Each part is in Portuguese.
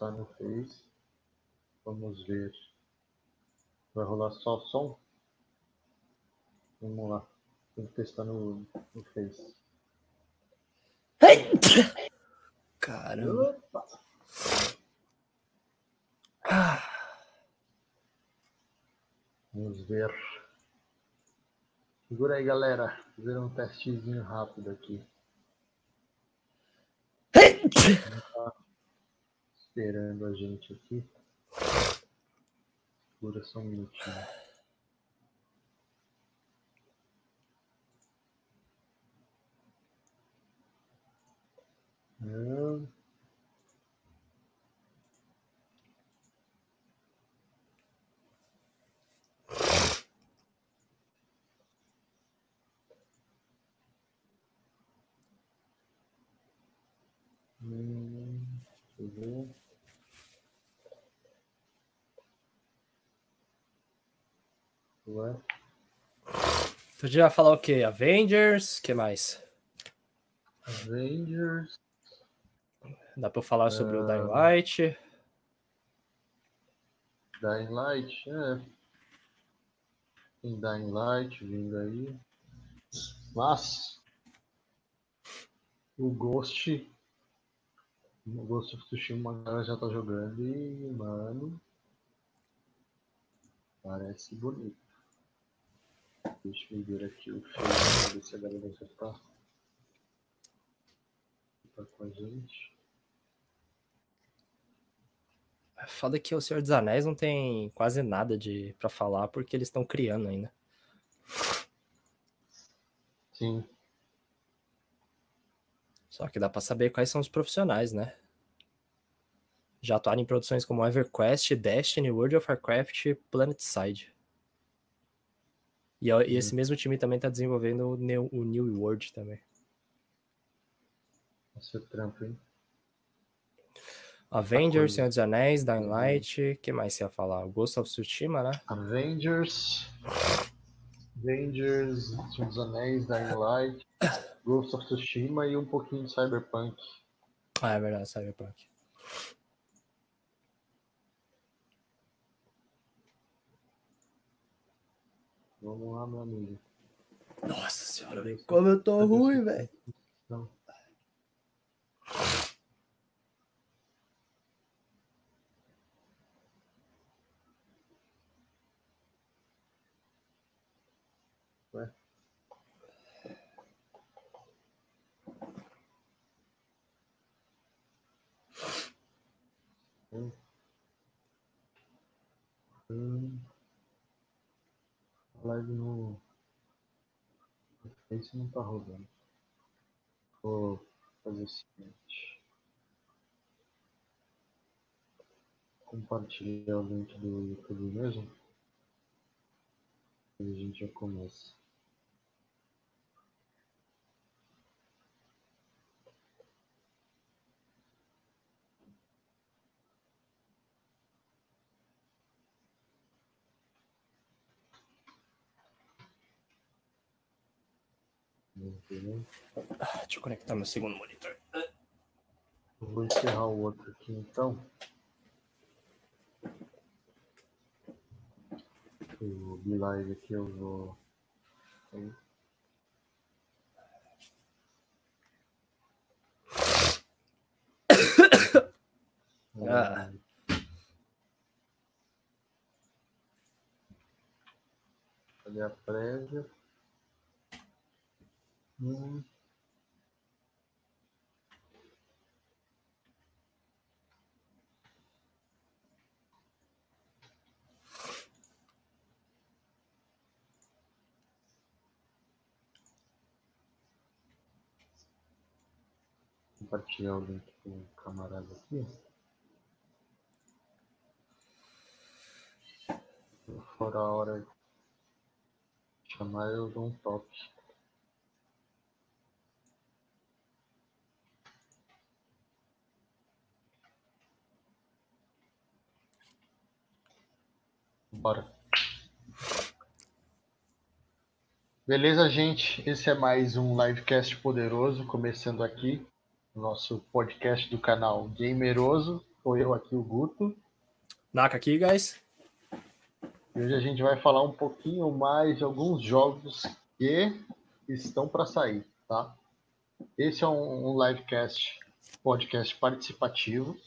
postar no Face. Vamos ver. Vai rolar só o som? Vamos lá. Tem que testar no, no Face. Caramba. Opa! Vamos ver. Segura aí, galera. Fazer um testezinho rápido aqui. Esperando a gente aqui. Segura só um minutinho. Hum. Hum, deixa eu ver. Já vai falar o quê? Avengers? O que mais? Avengers. Dá pra eu falar sobre o. Dying Light? Dying Light, é. Tem Dying Light vindo aí. Mas o Ghost. O Ghost of Tsushima a galera já tá jogando e, mano. Parece bonito. Deixa eu ver aqui o filme pra ver se a galera tá. Tá com a gente. Foda que o Senhor dos Anéis não tem quase nada de para falar porque eles estão criando ainda. Sim. Só que dá pra saber quais são os profissionais, né? Já atuaram em produções como EverQuest, Destiny, World of Warcraft e PlanetSide. E, ó, e esse mesmo time também tá desenvolvendo o New, o New World também. É trampo, hein? Avengers, coisa. Senhor dos Anéis, Dying Light, o que mais você ia falar? Ghost of Tsushima, né? Avengers, Avengers, Senhor dos Anéis, Dying Light, Ghost of Tsushima e um pouquinho de Cyberpunk. Ah, é verdade, Cyberpunk. Vamos lá, meu amigo. Nossa senhora, velho. Como eu tô ruim, velho. Hum. Hum. A live no no Face não tá rodando. Vou fazer o seguinte. Compartilhar o link do YouTube mesmo. E a gente já começa. Deixa eu conectar meu segundo monitor. Eu vou encerrar o outro aqui então. O Live aqui eu vou. Ah. Cadê a prévia? Compartilhar o link com o camarada aqui. Se for a hora de chamar, eu dou um toque. Bora. Beleza, gente? Esse é mais um livecast poderoso, começando aqui, o nosso podcast do canal Gameroso. Sou eu aqui, o Guto. Naka aqui, guys. E hoje a gente vai falar um pouquinho mais de alguns jogos que estão para sair, tá? Esse é um, um livecast, podcast participativo.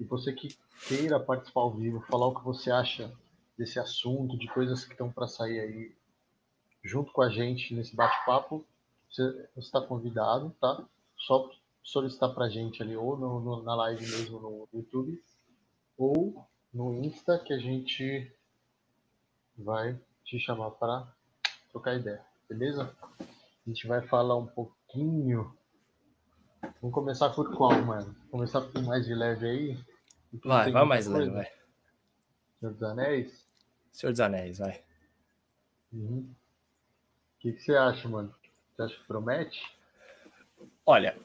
E você que queira participar ao vivo, falar o que você acha desse assunto, de coisas que estão para sair aí junto com a gente nesse bate-papo, você está convidado, tá? Só solicitar para a gente ali, ou no, no, na live mesmo no YouTube, ou no Insta, que a gente vai te chamar para trocar ideia, beleza? A gente vai falar um pouquinho. Vamos começar por qual, mano? Começar por mais de leve aí? Vai, vai mais leve, vai. Senhor dos Anéis? Senhor dos Anéis, vai. Uhum. O que, que você acha, mano? Você acha que promete? Olha,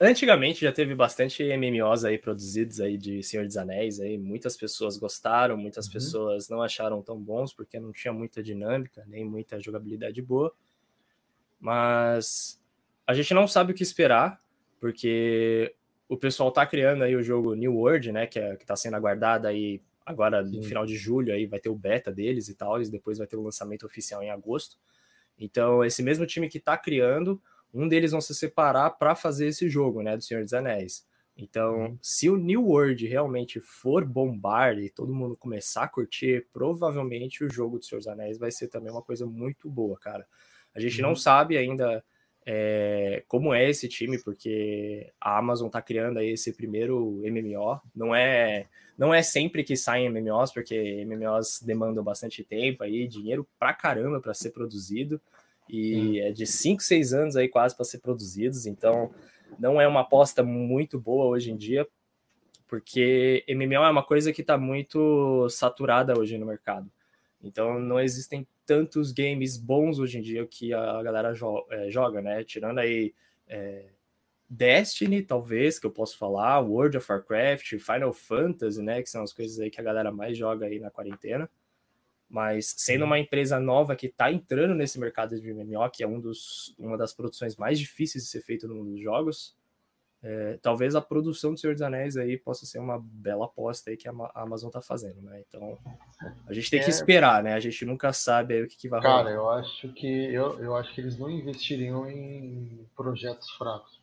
antigamente já teve bastante MMOs aí produzidos aí de Senhor dos Anéis aí, muitas pessoas gostaram, muitas uhum. pessoas não acharam tão bons porque não tinha muita dinâmica, nem muita jogabilidade boa. Mas a gente não sabe o que esperar, porque o pessoal tá criando aí o jogo New World, né, que, é, que tá sendo aguardado aí agora no final de julho aí vai ter o beta deles e tal, e depois vai ter o lançamento oficial em agosto. Então, esse mesmo time que está criando, um deles vão se separar para fazer esse jogo, né, do Senhor dos Anéis. Então, uhum. se o New World realmente for bombar e todo mundo começar a curtir, provavelmente o jogo do Senhor dos Anéis vai ser também uma coisa muito boa, cara. A gente uhum. não sabe ainda é, como é esse time, porque a Amazon tá criando aí esse primeiro MMO. Não é, não é sempre que saem MMOs, porque MMOs demandam bastante tempo aí, dinheiro pra caramba para ser produzido. E hum. é de 5, 6 anos aí quase para ser produzidos. Então, não é uma aposta muito boa hoje em dia, porque MMO é uma coisa que está muito saturada hoje no mercado. Então, não existem tantos games bons hoje em dia que a galera jo é, joga, né? Tirando aí é, Destiny, talvez, que eu posso falar, World of Warcraft, Final Fantasy, né? Que são as coisas aí que a galera mais joga aí na quarentena. Mas sendo uma empresa nova que está entrando nesse mercado de MMO, que é um dos, uma das produções mais difíceis de ser feito no mundo dos jogos, é, talvez a produção do Senhor dos Anéis aí possa ser uma bela aposta aí que a Amazon tá fazendo, né? Então a gente tem é... que esperar, né? A gente nunca sabe o que, que vai rolar. Cara, eu acho que eu, eu acho que eles não investiriam em projetos fracos.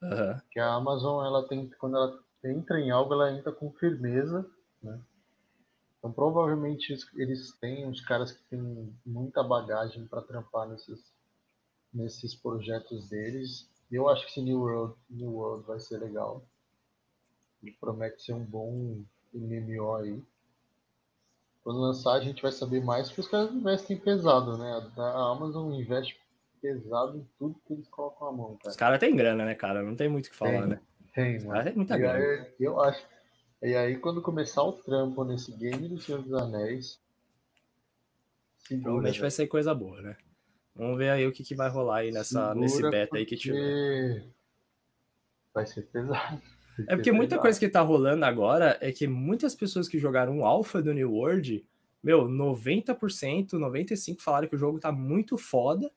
Uhum. Que a Amazon ela tem quando ela entra em algo ela entra com firmeza, né? Então provavelmente eles têm uns caras que têm muita bagagem para trampar nesses nesses projetos deles eu acho que esse New World, New World vai ser legal. Ele promete ser um bom MMO aí. Quando lançar, a gente vai saber mais, porque os caras investem pesado, né? A Amazon investe pesado em tudo que eles colocam a mão, cara. Os caras têm grana, né, cara? Não tem muito o que falar, tem, né? Tem, mano. Tem muita e grana. Aí, eu acho. E aí, quando começar o trampo nesse game do Senhor dos Anéis. Segura, Provavelmente vai ser coisa boa, né? Vamos ver aí o que, que vai rolar aí nessa, nesse beta aí que tiver. Vai ser pesado. É porque muita coisa que tá rolando agora é que muitas pessoas que jogaram o Alpha do New World, meu, 90%, 95% falaram que o jogo tá muito foda,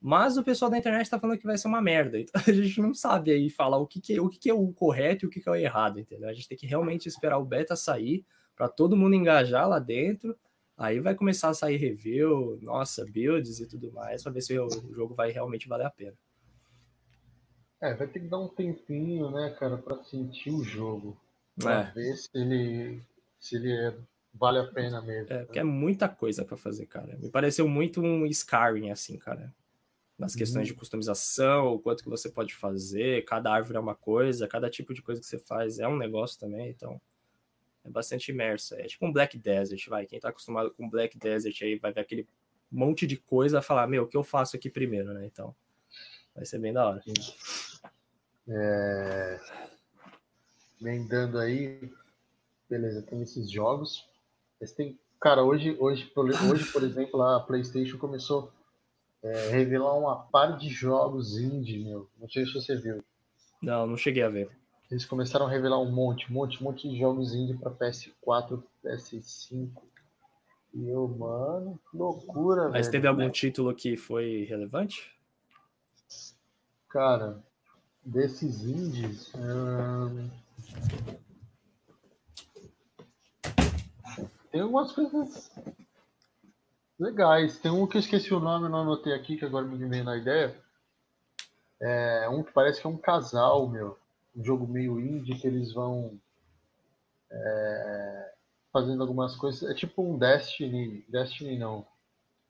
mas o pessoal da internet tá falando que vai ser uma merda. Então a gente não sabe aí falar o que, que, o que, que é o correto e o que, que é o errado, entendeu? A gente tem que realmente esperar o beta sair para todo mundo engajar lá dentro Aí vai começar a sair review, nossa, builds e tudo mais, para ver se o jogo vai realmente valer a pena. É, vai ter que dar um tempinho, né, cara, para sentir o jogo. Pra é. ver se ele, se ele é, vale a pena mesmo. É, né? porque é muita coisa para fazer, cara. Me pareceu muito um Skyrim, assim, cara. Nas questões de uhum. customização, o quanto que você pode fazer, cada árvore é uma coisa, cada tipo de coisa que você faz é um negócio também, então é bastante imerso. É tipo um Black Desert, vai. Quem tá acostumado com Black Desert aí vai ver aquele monte de coisa falar, meu, o que eu faço aqui primeiro, né? Então, vai ser bem da hora. É... Emendando aí, beleza, tem esses jogos. Mas tem, cara, hoje, hoje, hoje, por exemplo, a PlayStation começou a é, revelar uma par de jogos indie, meu. Não sei se você viu. Não, não cheguei a ver. Eles começaram a revelar um monte, um monte, um monte de jogos indie para PS4, PS5. E eu, mano, que loucura, Mas velho. teve algum título que foi relevante? Cara, desses indies. Hum... tem algumas coisas legais. Tem um que eu esqueci o nome, não anotei aqui, que agora me vem na ideia. É um que parece que é um casal, meu. Um jogo meio indie que eles vão é, fazendo algumas coisas. É tipo um Destiny. Destiny não.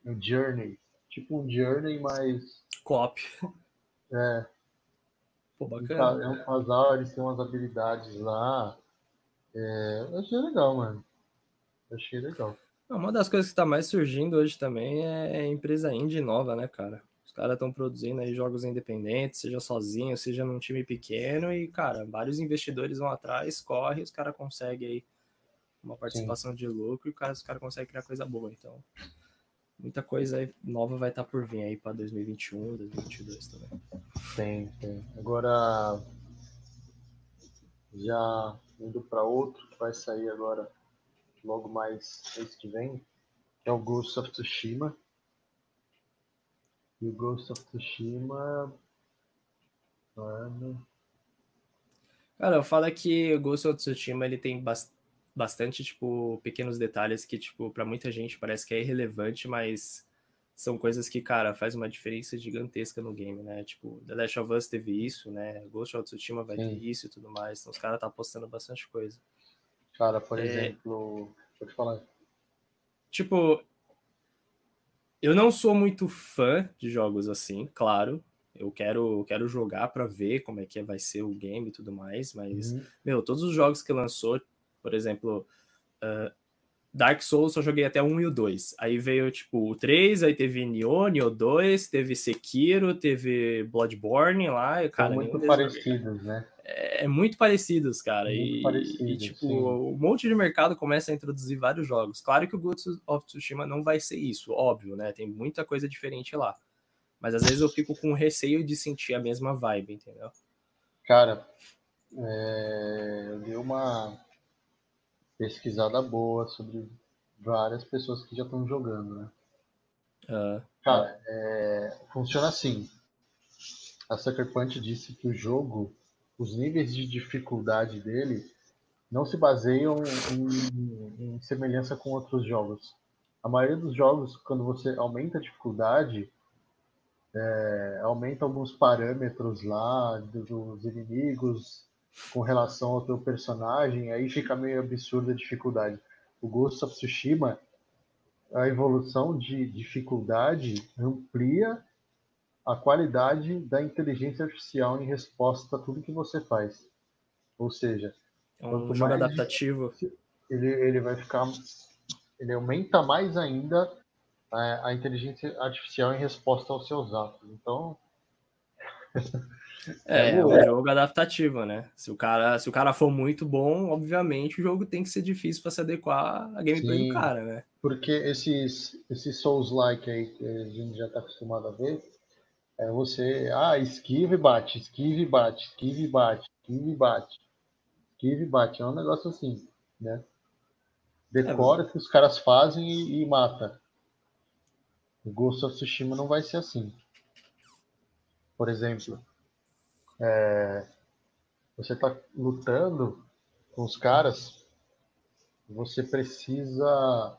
Um Journey. Tipo um Journey, mas. Coop. É. Pô, bacana. É um casal, eles têm umas habilidades lá. É, eu achei legal, mano. Eu achei legal. Uma das coisas que está mais surgindo hoje também é empresa indie nova, né, cara? Os caras estão produzindo aí jogos independentes, seja sozinho, seja num time pequeno, e, cara, vários investidores vão atrás, corre, os caras conseguem aí uma participação Sim. de lucro e os caras conseguem criar coisa boa. Então, muita coisa nova vai estar tá por vir aí para 2021, 2022 também. Tem, tem. Agora, já indo para outro que vai sair agora logo mais mês que vem, que é o Ghost of Tsushima. E o Ghost of Tsushima. Mano. Cara, eu falo que o Ghost of Tsushima ele tem bastante, tipo, pequenos detalhes que, tipo, para muita gente parece que é irrelevante, mas são coisas que, cara, faz uma diferença gigantesca no game, né? Tipo, The Last of Us teve isso, né? Ghost of Tsushima vai Sim. ter isso e tudo mais. Então os caras tá apostando bastante coisa. Cara, por é... exemplo, pode falar. Tipo, eu não sou muito fã de jogos assim, claro. Eu quero, quero jogar para ver como é que vai ser o game e tudo mais, mas, uhum. meu, todos os jogos que lançou, por exemplo, uh, Dark Souls só joguei até o 1 e o 2. Aí veio, tipo, o 3, aí teve Nioh, Nioh 2, teve Sekiro, teve Bloodborne lá. E, cara, São muito parecidos, né? É, é, muito parecidos, cara. Muito e, parecido, e, tipo, sim. um monte de mercado começa a introduzir vários jogos. Claro que o Ghost of Tsushima não vai ser isso, óbvio, né? Tem muita coisa diferente lá. Mas às vezes eu fico com receio de sentir a mesma vibe, entendeu? Cara, é... eu dei uma pesquisada boa sobre várias pessoas que já estão jogando, né? Cara, é, funciona assim. A Sucker Punch disse que o jogo, os níveis de dificuldade dele não se baseiam em, em semelhança com outros jogos. A maioria dos jogos, quando você aumenta a dificuldade, é, aumenta alguns parâmetros lá dos inimigos, com relação ao teu personagem, aí fica meio absurda a dificuldade. O Ghost of Tsushima, a evolução de dificuldade amplia a qualidade da inteligência artificial em resposta a tudo que você faz. Ou seja, é um jogo adaptativo. Ele, ele vai ficar. Ele aumenta mais ainda a, a inteligência artificial em resposta aos seus atos. Então. É, é um jogo adaptativo, né? Se o, cara, se o cara for muito bom, obviamente o jogo tem que ser difícil para se adequar à gameplay Sim, do cara, né? Porque esses, esses Souls-like aí que a gente já tá acostumado a ver, é você, ah, esquiva e bate, esquiva e bate, esquiva e bate, esquiva e bate, esquiva e bate. É um negócio assim, né? Decora é, que os caras fazem e, e mata. O Ghost of Tsushima não vai ser assim. Por exemplo, é, você está lutando com os caras, você precisa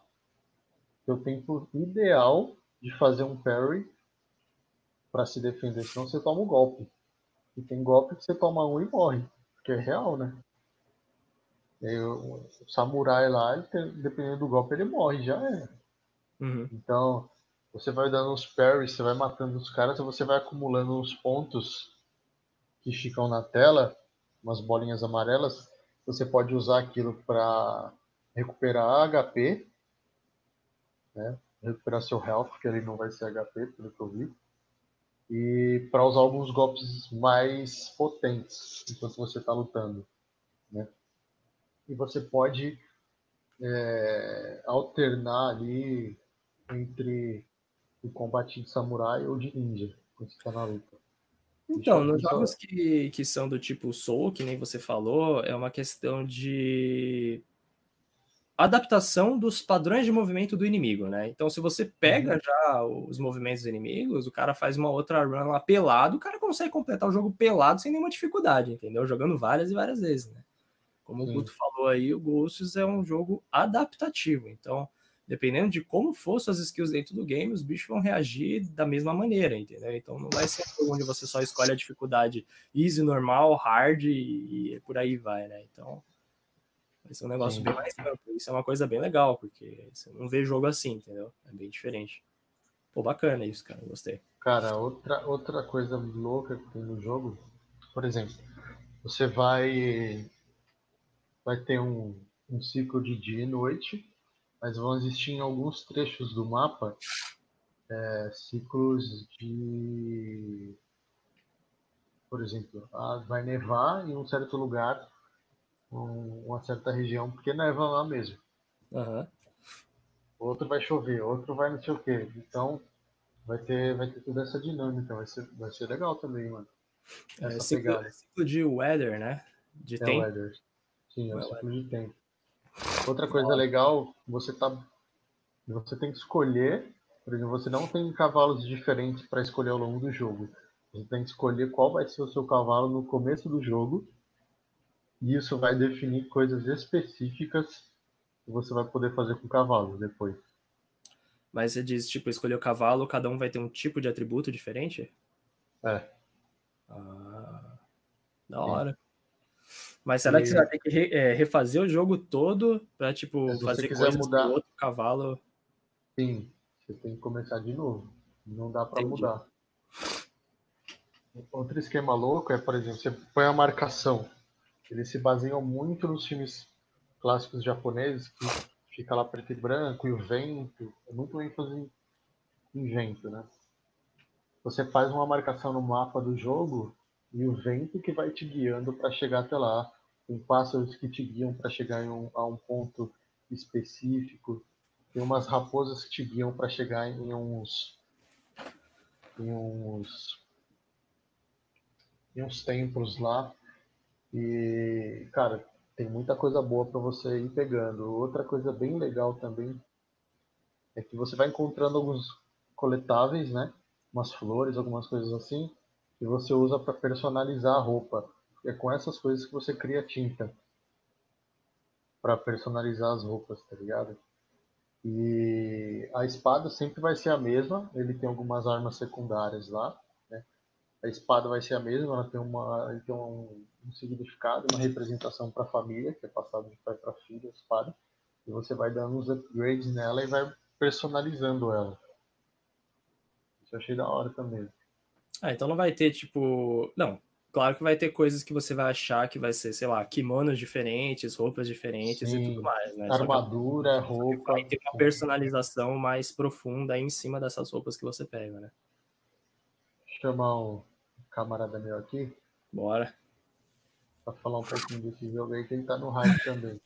ter o tempo ideal de fazer um parry para se defender, senão você toma um golpe. E tem golpe que você toma um e morre, porque é real, né? o samurai lá, ele, dependendo do golpe, ele morre, já é. Uhum. Então, você vai dando uns parries, você vai matando os caras e você vai acumulando uns pontos que ficam na tela, umas bolinhas amarelas, você pode usar aquilo para recuperar HP, né? recuperar seu health, que ele não vai ser HP, pelo que eu vi, e para usar alguns golpes mais potentes enquanto você está lutando. Né? E você pode é, alternar ali entre o combate de samurai ou de ninja, quando você está na luta. Então, nos jogos que, que são do tipo Soul, que nem você falou, é uma questão de adaptação dos padrões de movimento do inimigo, né? Então, se você pega uhum. já os movimentos dos inimigos, o cara faz uma outra run lá pelado, o cara consegue completar o jogo pelado sem nenhuma dificuldade, entendeu? Jogando várias e várias vezes, né? Como Sim. o Guto falou aí, o Ghosts é um jogo adaptativo. Então, dependendo de como for suas skills dentro do game, os bichos vão reagir da mesma maneira, entendeu? Então não vai ser um jogo onde você só escolhe a dificuldade easy, normal, hard e, e por aí vai, né? Então vai ser um negócio Sim. bem mais amplo. Isso é uma coisa bem legal, porque você não vê jogo assim, entendeu? É bem diferente. Pô, bacana isso, cara. Gostei. Cara, outra, outra coisa louca que tem no jogo, por exemplo, você vai vai ter um, um ciclo de dia e noite, mas vão existir em alguns trechos do mapa é, ciclos de. Por exemplo, ah, vai nevar em um certo lugar, uma certa região, porque neva lá mesmo. Uhum. Outro vai chover, outro vai não sei o quê. Então, vai ter, vai ter toda essa dinâmica. Vai ser, vai ser legal também, mano. É, ciclo, é ciclo de weather, né? De é tempo. Weather. Sim, é o ciclo de tempo. Outra coisa legal, você tá. Você tem que escolher. Por exemplo, você não tem cavalos diferentes para escolher ao longo do jogo. Você tem que escolher qual vai ser o seu cavalo no começo do jogo. E isso vai definir coisas específicas que você vai poder fazer com o cavalo depois. Mas você diz, tipo, escolher o cavalo, cada um vai ter um tipo de atributo diferente? É. Ah, da hora. Mas será e... que você vai ter que re, é, refazer o jogo todo para tipo, Se fazer coisas mudar... com outro cavalo? Sim, você tem que começar de novo. Não dá para mudar. Outro esquema louco é, por exemplo, você põe a marcação. Eles se baseiam muito nos filmes clássicos japoneses, que fica lá preto e branco, e o vento. É muito ênfase em vento, né? Você faz uma marcação no mapa do jogo e o vento que vai te guiando para chegar até lá tem pássaros que te guiam para chegar um, a um ponto específico, tem umas raposas que te guiam para chegar em uns em uns em uns templos lá e cara tem muita coisa boa para você ir pegando. Outra coisa bem legal também é que você vai encontrando alguns coletáveis, né? Umas flores, algumas coisas assim, que você usa para personalizar a roupa. É com essas coisas que você cria tinta para personalizar as roupas, tá ligado? E a espada sempre vai ser a mesma, ele tem algumas armas secundárias lá? A espada vai ser a mesma, ela tem, uma, tem um, um significado, uma representação para a família, que é passado de pai para filho, a espada. E você vai dando uns upgrades nela e vai personalizando ela. Isso eu achei da hora também. Ah, então não vai ter, tipo. Não, claro que vai ter coisas que você vai achar que vai ser, sei lá, kimonos diferentes, roupas diferentes Sim, e tudo mais, né? Armadura, roupa. Vai ter uma personalização mais profunda em cima dessas roupas que você pega, né? Chamar o camarada meu aqui. Bora. Pra falar um pouquinho desse jogo aí, que ele tá no hype também.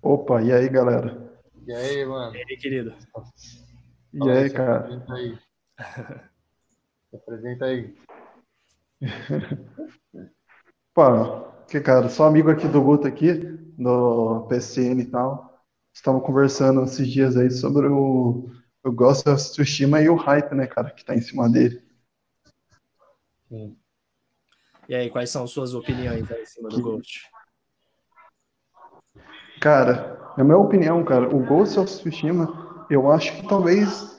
Opa, e aí, galera? E aí, mano? E aí, querido? E aí, cara? Aí. Se apresenta aí. Pô, que cara, sou amigo aqui do Guto aqui, do PSN e tal. Estamos conversando esses dias aí sobre o, o Ghost of Tsushima e o hype, né, cara, que tá em cima dele. Sim. E aí, quais são suas opiniões aí em cima do Ghost? Cara, na minha opinião, cara, o Ghost of Tsushima, eu acho que talvez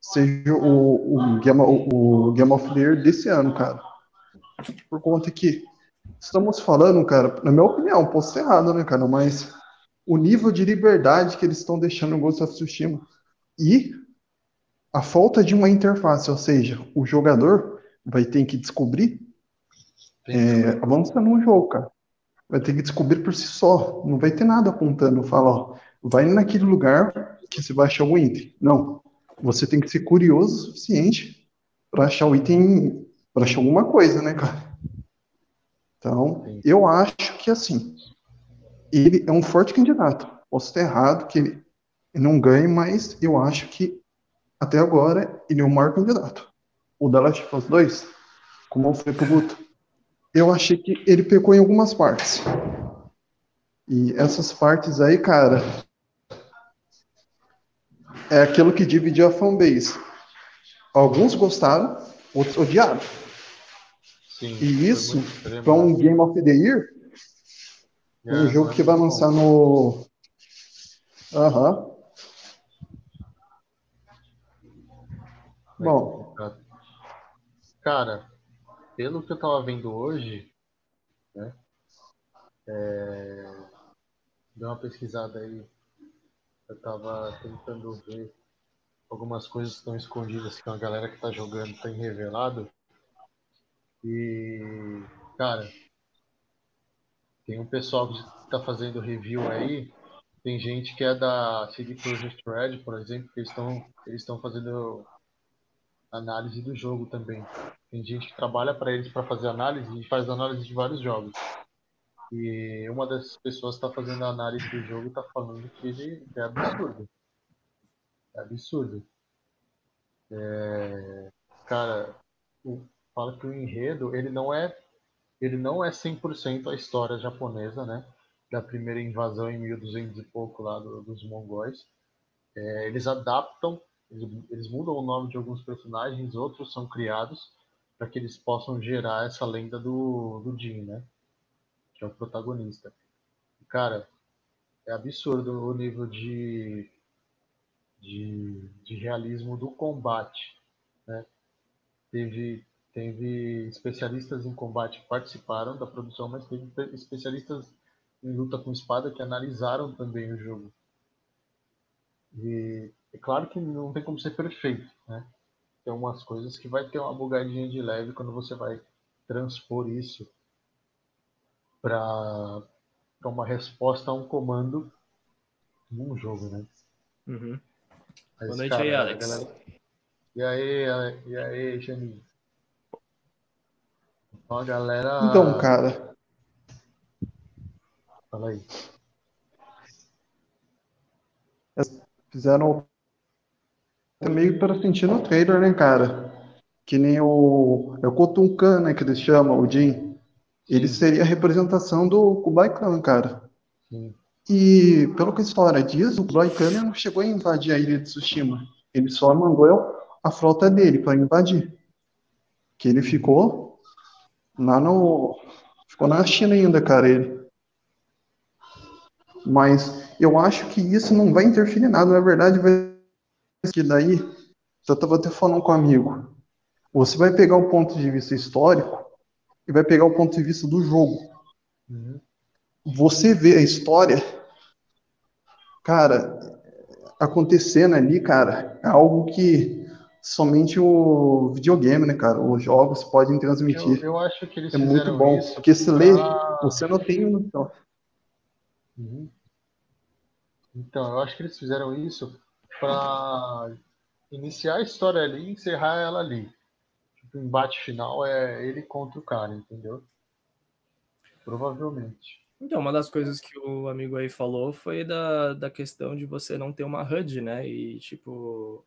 seja o, o, Game, o, o Game of the Year desse ano, cara. Por conta que estamos falando, cara, na minha opinião, posso ser errado, né, cara, mas o nível de liberdade que eles estão deixando no Ghost of Tsushima e a falta de uma interface, ou seja, o jogador vai ter que descobrir é, avançando no jogo, cara. Vai ter que descobrir por si só. Não vai ter nada apontando, fala, ó, vai naquele lugar que você vai achar o item. Não você tem que ser curioso o suficiente para achar o item, para achar alguma coisa, né, cara? Então, Sim. eu acho que assim, ele é um forte candidato. Posso estar errado, que ele não ganhe, mas eu acho que até agora ele é o maior candidato. O The Last of Us 2, como eu falei pro Guto, eu achei que ele pecou em algumas partes. E essas partes aí, cara, é aquilo que dividiu a fanbase. Alguns gostaram, outros odiaram. Sim, E isso, foi para um né? Game of the Year, É, um jogo não é que vai lançar no. Aham. É Bom. Cara, pelo que eu tava vendo hoje, né? É... Dei uma pesquisada aí. Eu tava tentando ver algumas coisas que estão escondidas que a galera que tá jogando tem revelado. E, cara, tem um pessoal que tá fazendo review aí. Tem gente que é da CD Projekt Red, por exemplo, que eles estão eles estão fazendo análise do jogo também. Tem gente que trabalha para eles para fazer análise e faz análise de vários jogos. E uma dessas pessoas está fazendo a análise do jogo e está falando que ele é absurdo. É absurdo. É, Cara, o- fala que o enredo, ele não é ele não é 100% a história japonesa, né? Da primeira invasão em 1200 e pouco lá do- dos mongóis. É, eles adaptam, eles, mudam o nome de alguns personagens, outros são criados para que eles possam gerar essa lenda do, do Jin, né? Que é o protagonista. Cara, é absurdo o nível de, de, de realismo do combate, né? Teve, teve especialistas em combate que participaram da produção, mas teve pe- especialistas em luta com espada que analisaram também o jogo. E é claro que não tem como ser perfeito, né? Tem umas coisas que vai ter uma bugadinha de leve quando você vai transpor isso para uma resposta a um comando num jogo, né? Uhum. Mas, Boa noite cara, aí, a Alex. galera- E aí, e aí, Janinho? Então a galera. Então, cara, Fala aí. fizeram é meio para sentir no trailer, né, cara? Que nem o. É o Kotunkan, né, que eles chamam, o Jin. Ele seria a representação do Kublai Khan, cara. Sim. E pelo que a história diz, o Kublai Khan não chegou a invadir a ilha de Tsushima. Ele só mandou a frota dele para invadir. Que ele ficou lá no. Ficou na China ainda, cara, ele. Mas eu acho que isso não vai interferir em nada. Na verdade, vai que daí. Eu estava até falando com um amigo. Você vai pegar o ponto de vista histórico e vai pegar o ponto de vista do jogo Uhum. você vê a história, cara, acontecendo ali, cara, é algo que somente o videogame, né, cara, os jogos podem Eu, transmitir. eu acho que eles É muito bom, porque se lê, pra- você não tem noção. Uhum. Então, eu acho que eles fizeram isso para iniciar a história ali e encerrar ela ali. Tipo, o embate final é ele contra o cara, entendeu? Provavelmente. Então, uma das coisas que o amigo aí falou foi da, da questão de você não ter uma HUD, né? E, tipo,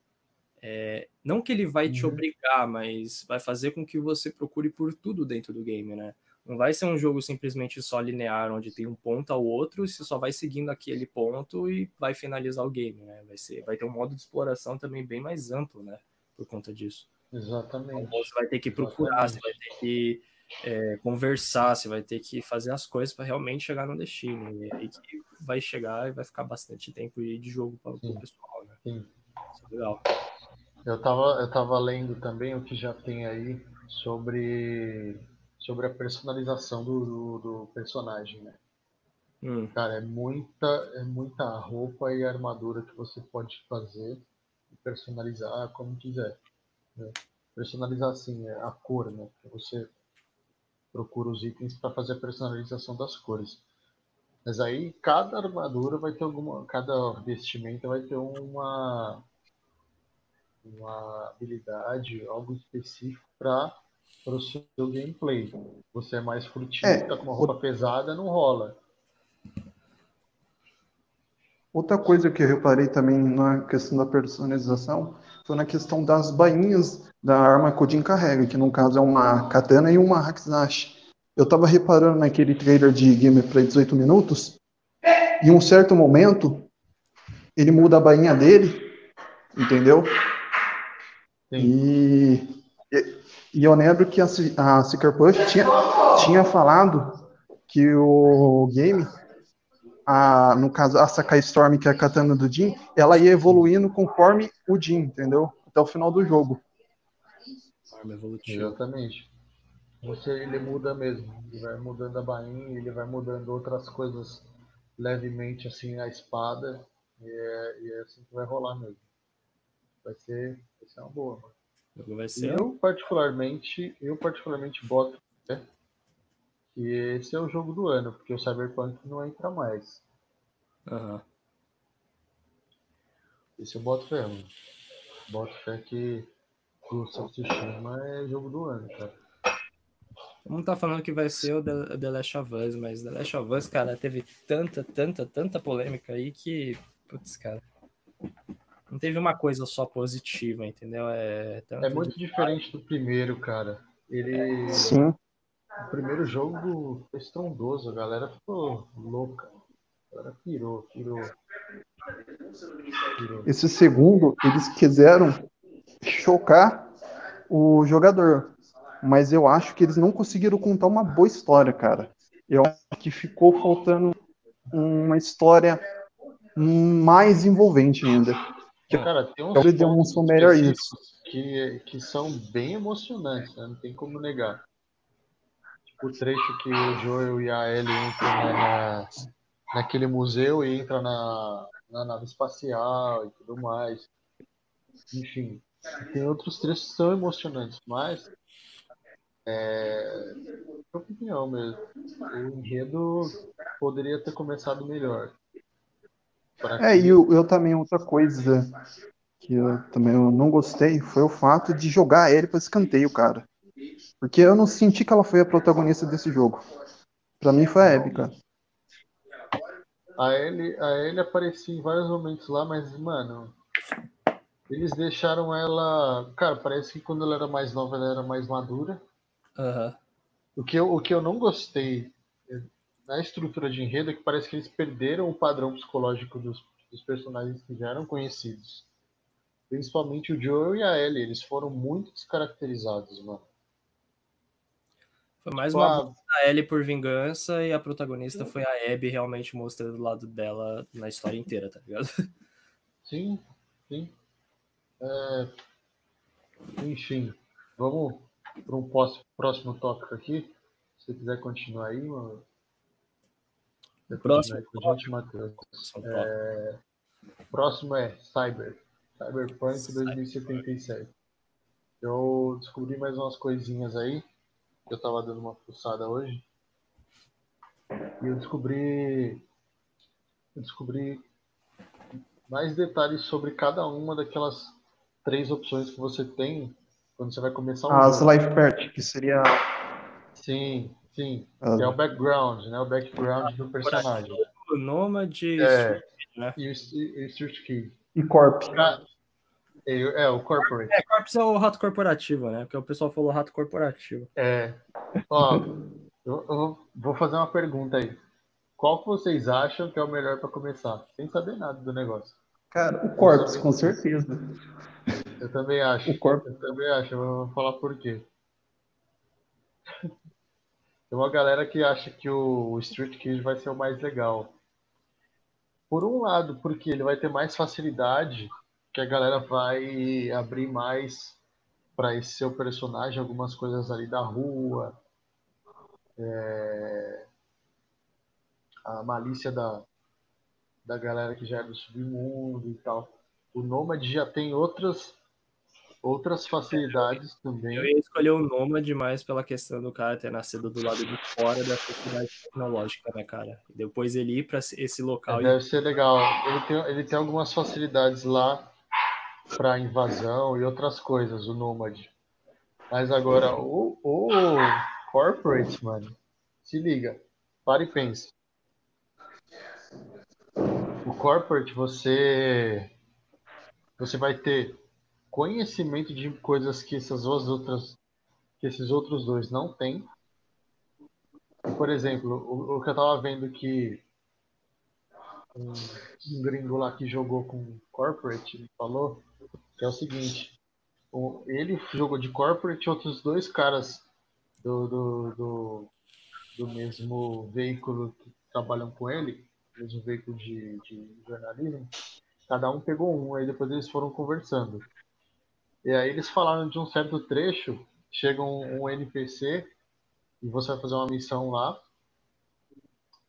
é, não que ele vai te Uhum. obrigar, mas vai fazer com que você procure por tudo dentro do game, né? Não vai ser um jogo simplesmente só linear, onde tem um ponto ao outro, e você só vai seguindo aquele ponto e vai finalizar o game, né? Vai, ser, vai ter um modo de exploração também bem mais amplo, né? Por conta disso. Exatamente. Então, você vai ter que procurar, você vai ter que é, conversar, você vai ter que fazer as coisas para realmente chegar no destino. E aí que vai chegar e vai ficar bastante tempo de jogo para o pessoal, né? Sim. Isso é legal. Eu tava, eu tava lendo também o que já tem aí sobre, sobre a personalização do, do, do personagem, né? Hum, Cara, é muita, é muita roupa e armadura que você pode fazer e personalizar como quiser. né? Personalizar assim, é a cor, né? Você procura os itens para fazer a personalização das cores. Mas aí cada armadura vai ter alguma, cada vestimenta vai ter uma uma habilidade, algo específico para o seu gameplay. Você é mais furtivo, É, tá com uma roupa pesada, não rola. Outra coisa que eu reparei também na questão da personalização foi na questão das bainhas da arma que o Jin carrega, que no caso é uma katana e uma hakizashi. Eu tava reparando naquele trailer de gameplay 18 minutos, e em um certo momento ele muda a bainha dele, entendeu? Sim. E E, eu lembro que a, a Seeker Push tinha, tinha falado que o game, a, no caso, a Sakai Storm, que é a katana do Jin, ela ia evoluindo conforme o Jin, entendeu? Até o final do jogo. Arma evolutiva. Exatamente. Você, ele muda mesmo. Ele vai mudando a bainha, ele vai mudando outras coisas levemente assim a espada. E é, e é assim que vai rolar mesmo. Vai ser, vai ser uma boa, mano. Ser. Eu particularmente, eu particularmente boto né, que esse é o jogo do ano, porque o Cyberpunk não entra mais. Aham. Esse eu boto fé, mano. Boto fé que o Ghost é jogo do ano, cara. Vamos tá falando que vai ser o The, The Last of Us, mas The Last of Us, cara, teve tanta, tanta, tanta polêmica aí que. Putz, cara. Não teve uma coisa só positiva, entendeu? É, tanto É muito diferente do primeiro, cara. Ele. Sim. O primeiro jogo foi estrondoso, a galera ficou louca. A galera pirou, pirou. pirou. Esse segundo, eles quiseram chocar o jogador. Mas eu acho que eles não conseguiram contar uma boa história, cara. Eu acho que ficou faltando uma história mais envolvente ainda. Cara, tem uns demonstrou pontos melhor específicos Que, que são bem emocionantes, né? não tem como negar. Tipo, o trecho que o Joel e a Ellie entram na, na- naquele museu e entram na, na nave espacial e tudo mais. Enfim, tem outros trechos que são emocionantes, mas é minha opinião mesmo. O enredo poderia ter começado melhor. É, e eu, eu também, outra coisa que eu também eu não gostei foi o fato de jogar ele para escanteio, cara. Porque eu não senti que ela foi a protagonista desse jogo. Pra mim foi a cara. A Ellie, a aparecia em vários momentos lá, mas, mano, eles deixaram ela. Cara, parece que quando ela era mais nova, ela era mais madura. Aham. O que eu, o que eu não gostei na estrutura de enredo é que parece que eles perderam o padrão psicológico dos, dos personagens que já eram conhecidos. Principalmente o Joel e a Ellie, eles foram muito descaracterizados, mano. Foi mais Tipo, uma da Ellie por vingança e a protagonista foi a Abby realmente mostrando o lado dela na história inteira, tá ligado? Sim, sim. É, Enfim, vamos para um próximo tópico aqui. Se você quiser continuar aí, mano. Próximo Matheus. São top. Próximo é Cyber. Cyberpunk Cyber. 2077. Eu descobri mais umas coisinhas aí. que Eu tava dando uma fuçada hoje. E eu descobri. Eu descobri mais detalhes sobre cada uma daquelas três opções que você tem quando você vai começar um As jogo. Life Part, que seria. Sim, sim. Que é o background, né? O background do personagem. O Nômade É, né? e o, o Street Key. E Corp. Pra- É, é, o Corporate. É, Corpus é o rato corporativo, né? Porque o pessoal falou rato corporativo. É. Ó, eu, eu vou fazer uma pergunta aí. Qual que vocês acham que é o melhor pra começar? Sem saber nada do negócio. Cara, o Corpus, com certeza. Eu também acho. O Corpus. Eu também acho. Eu vou falar por quê. Tem uma galera que acha que o, Street Kid vai ser o mais legal. Por um lado, porque ele vai ter mais facilidade, que a galera vai abrir mais para esse seu personagem algumas coisas ali da rua, é, a malícia da, da galera que já é do submundo e tal. O Nomad já tem outras outras facilidades também. Eu ia escolher o Nômade mais pela questão do cara ter nascido do lado de fora da sociedade tecnológica, né, cara? E depois ele ir pra esse local e Deve ser legal. Ele tem, ele tem algumas facilidades lá para invasão e outras coisas, o Nomad. Mas agora, o, o Corporate, mano, se liga, para e pensa. O Corporate, você, você vai ter conhecimento de coisas que essas duas outras, que esses outros dois não têm. Por exemplo, o, o que eu tava vendo que um, um gringo lá que jogou com corporate falou que é o seguinte o- ele jogou de corporate, outros dois caras do, do, do, do mesmo veículo que trabalham com ele, mesmo veículo de, de jornalismo, cada um pegou um, aí depois eles foram conversando. E aí eles falaram de um certo trecho, chega um, um NPC e você vai fazer uma missão lá,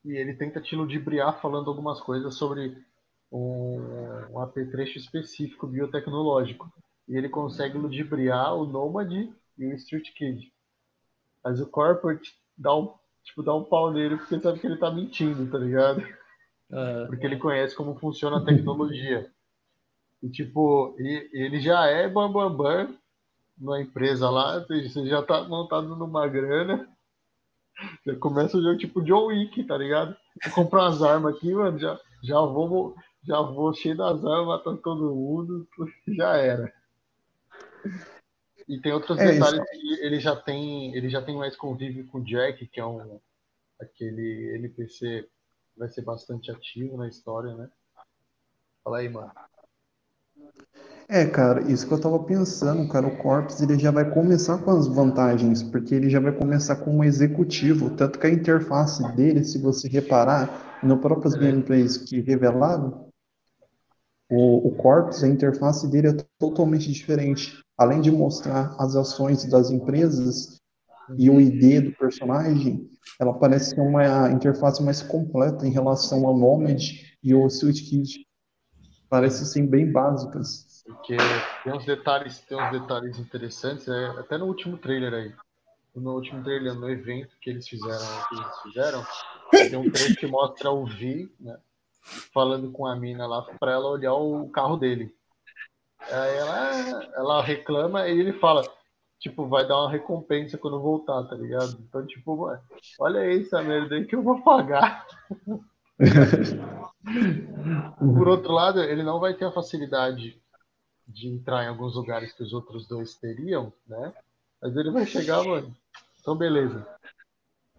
e ele tenta te ludibriar falando algumas coisas sobre um, um apetrecho específico biotecnológico. E ele consegue ludibriar o Nômade e o Street Kid. Mas o Corporate dá um, tipo, dá um pau nele porque sabe que ele tá mentindo, tá ligado? Aham. Porque ele conhece como funciona a tecnologia. E tipo, e- ele já é bambambam bam, bam na empresa lá, você já tá montado numa grana. Você começa o jogo tipo John Wick, tá ligado? Vou comprar umas armas aqui, mano, já, já vou já vou cheio das armas, matando todo mundo, já era. E tem outros É, detalhes que ele já tem, ele já tem mais convívio com o Jack, que é um aquele NPC que vai ser bastante ativo na história, né? Fala aí, mano. É, cara, isso que eu tava pensando, cara, o Corpus ele já vai começar com as vantagens, porque ele já vai começar como executivo, tanto que a interface dele, se você reparar, no próprios É. gameplays que revelaram, o, o Corpus, a interface dele é totalmente diferente. Além de mostrar as ações das empresas e o ID do personagem, ela parece ser uma interface mais completa em relação ao Nomad e o Switch Kid. Parece ser bem básicas. Porque tem uns detalhes, tem uns detalhes interessantes, é, até no último trailer aí. No último trailer, no evento que eles fizeram, que eles fizeram, tem um trecho que mostra o Vi, né? Falando com a mina lá para ela olhar o carro dele. Aí ela, ela reclama e ele fala, tipo, vai dar uma recompensa quando voltar, tá ligado? Então, tipo, olha aí essa merda aí que eu vou pagar. Por outro lado, ele não vai ter a facilidade de entrar em alguns lugares que os outros dois teriam, né? Mas ele vai chegar, mano. Então, beleza.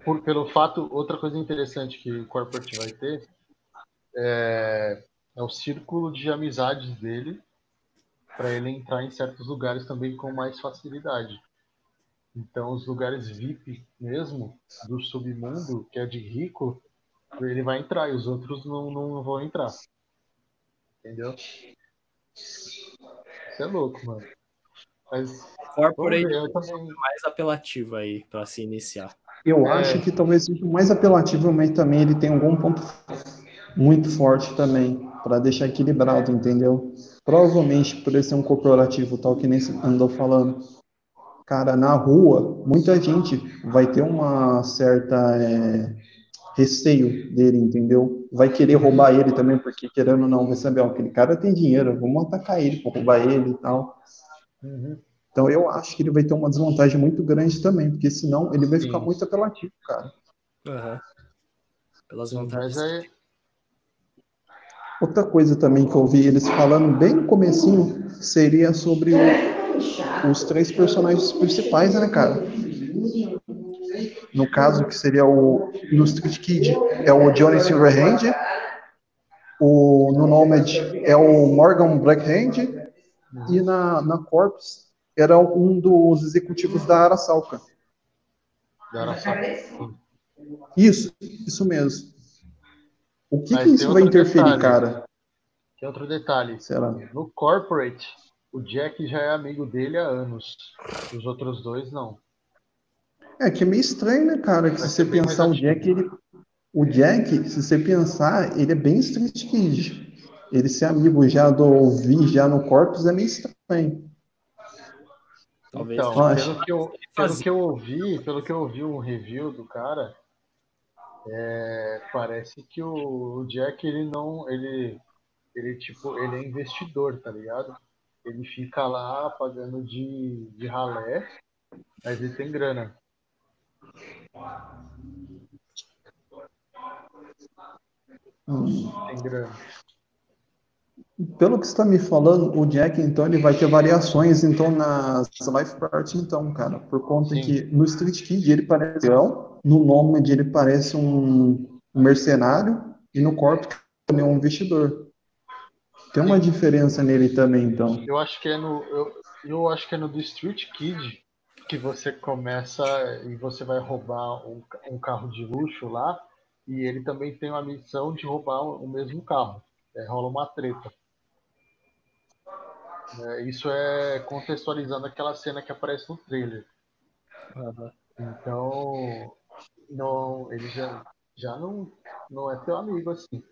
Por, pelo fato, outra coisa interessante que o Corporate vai ter é, é o círculo de amizades dele para ele entrar em certos lugares também com mais facilidade. Então, os lugares VIP mesmo, do submundo, que é de rico, ele vai entrar e os outros não, não vão entrar. Entendeu? Isso é louco, mano. Mas Corporate ver, também. mais apelativo aí pra se iniciar. Eu É. acho que talvez seja o mais apelativo, mas também ele tem algum ponto muito forte também, para deixar equilibrado, entendeu? Provavelmente por ele ser um corporativo, tal que nem você andou falando. Cara, na rua, muita gente vai ter uma certa é, receio dele, entendeu? Vai querer roubar ele também, porque querendo ou não, vai saber, ó, aquele cara tem dinheiro, vamos atacar ele para roubar ele e tal. Uhum. Então eu acho que ele vai ter uma desvantagem muito grande também, porque senão ele vai ficar Sim. muito apelativo, cara. Aham. Pelas vantagens. é, Outra coisa também que eu vi eles falando bem no comecinho seria sobre o- os três personagens principais, né, cara? No caso, que seria o no Street Kid é o Johnny Silverhand, o no Nomad é o Morgan Blackhand e na, na Corpse era um dos executivos da Arasaka. da Araçá. Isso, isso mesmo. O que, que isso vai interferir, detalhe. cara? Tem outro detalhe. Será? No Corporate, o Jack já é amigo dele há anos. Os outros dois não. É que é meio estranho, né, cara? Que se você pensar o Jack, ele. O Jack, se você pensar, ele é bem Street Kid. Ele ser amigo já do Vi, já no Corpus, é meio estranho. Talvez. Então, pelo que eu, pelo que eu ouvi, pelo que eu ouvi um review do cara, é, parece que o, o Jack ele não, ele, ele tipo, ele é investidor, tá ligado? Ele fica lá pagando de, de ralé, mas ele tem grana. Hum. Pelo que você está me falando, o Jack, então, ele vai ter variações, então, nas Life Party, então, cara. Por conta Sim. que no Street Kid ele parece leão, no Nomad ele parece um mercenário, e no Corpus ele é um investidor. Tem uma diferença nele também, então. Eu acho que é no. Eu, eu acho que é no do Street Kid que você começa e você vai roubar um, um carro de luxo lá e ele também tem uma missão de roubar o mesmo carro. É, rola uma treta. É, isso é contextualizando aquela cena que aparece no trailer. Aham. Então, não, ele já, já não, não é teu amigo assim.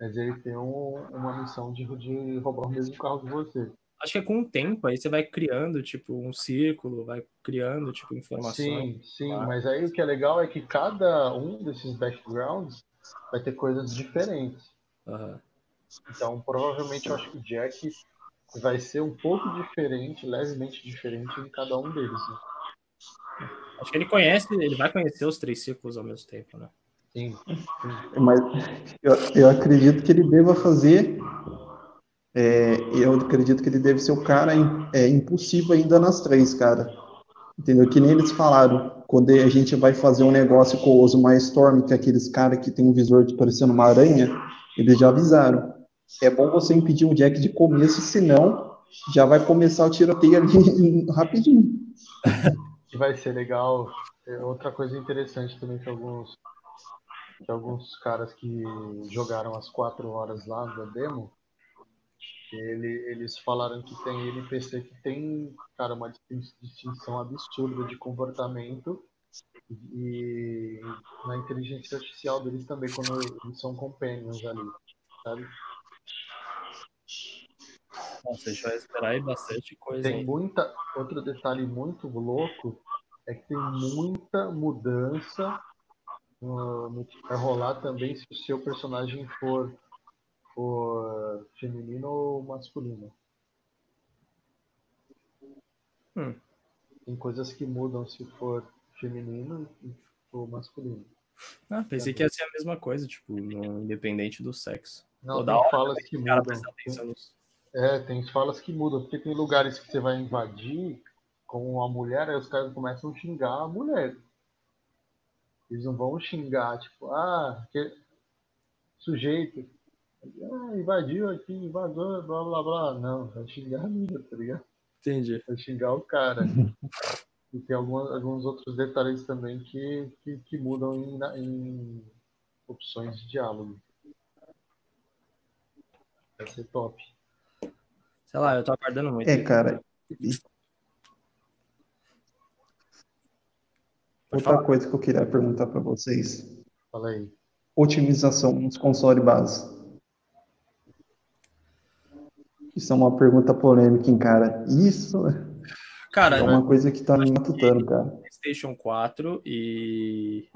Mas ele tem um- uma missão de, de roubar o mesmo carro que você. Acho que é com o tempo, aí você vai criando, tipo, um círculo, vai criando, tipo, informações. Sim, sim, Claro. mas aí o que é legal é que cada um desses backgrounds vai ter coisas diferentes. Aham. Então, provavelmente, eu acho que o Jack vai ser um pouco diferente, levemente diferente em cada um deles. Né? Acho que ele conhece, ele vai conhecer os três círculos ao mesmo tempo, né? Sim, Mas eu, eu acredito que ele deva fazer. É, eu acredito que ele deve ser o cara é, impulsivo ainda nas três, cara. Entendeu? Que nem eles falaram. Quando a gente vai fazer um negócio com o Osmar Storm, que é aqueles caras que tem um visor de parecendo uma aranha, eles já avisaram. É bom você impedir o Jack de começo, senão já vai começar o tiroteio ali rapidinho. vai ser legal. É outra coisa interessante também que alguns que alguns caras que jogaram as quatro horas lá da demo, ele, eles falaram que tem NPC que tem, cara, uma distin- distinção absurda de comportamento e na inteligência artificial deles também, quando eles são companions ali, sabe? Nossa, a gente vai esperar aí bastante coisa Tem aí. muita. Outro detalhe muito louco é que tem muita mudança no, no que vai rolar também se o seu personagem for, for feminino ou masculino. Hum. Tem coisas que mudam se for feminino ou masculino. Ah, pensei que ia ser a mesma coisa, tipo, no- independente do sexo. Não, Toda tem hora falas que mudam. nisso. É, tem falas que mudam, porque tem lugares que você vai invadir com uma mulher, aí os caras começam a xingar a mulher. Eles não vão xingar, tipo, ah, que sujeito, ah, invadiu aqui, invasou, blá blá blá. Não, vai xingar a mina, tá ligado? Entendi. Vai xingar o cara. e tem algumas, alguns outros detalhes também que, que, que mudam em, em opções de diálogo. Vai ser top. Sei lá, eu tô aguardando muito. É, cara. outra coisa que eu queria perguntar para vocês: Fala aí. otimização nos consoles base. Isso é uma pergunta polêmica, hein, cara. Isso Cara, é uma coisa que tá me matutando, cara. PlayStation 4 e,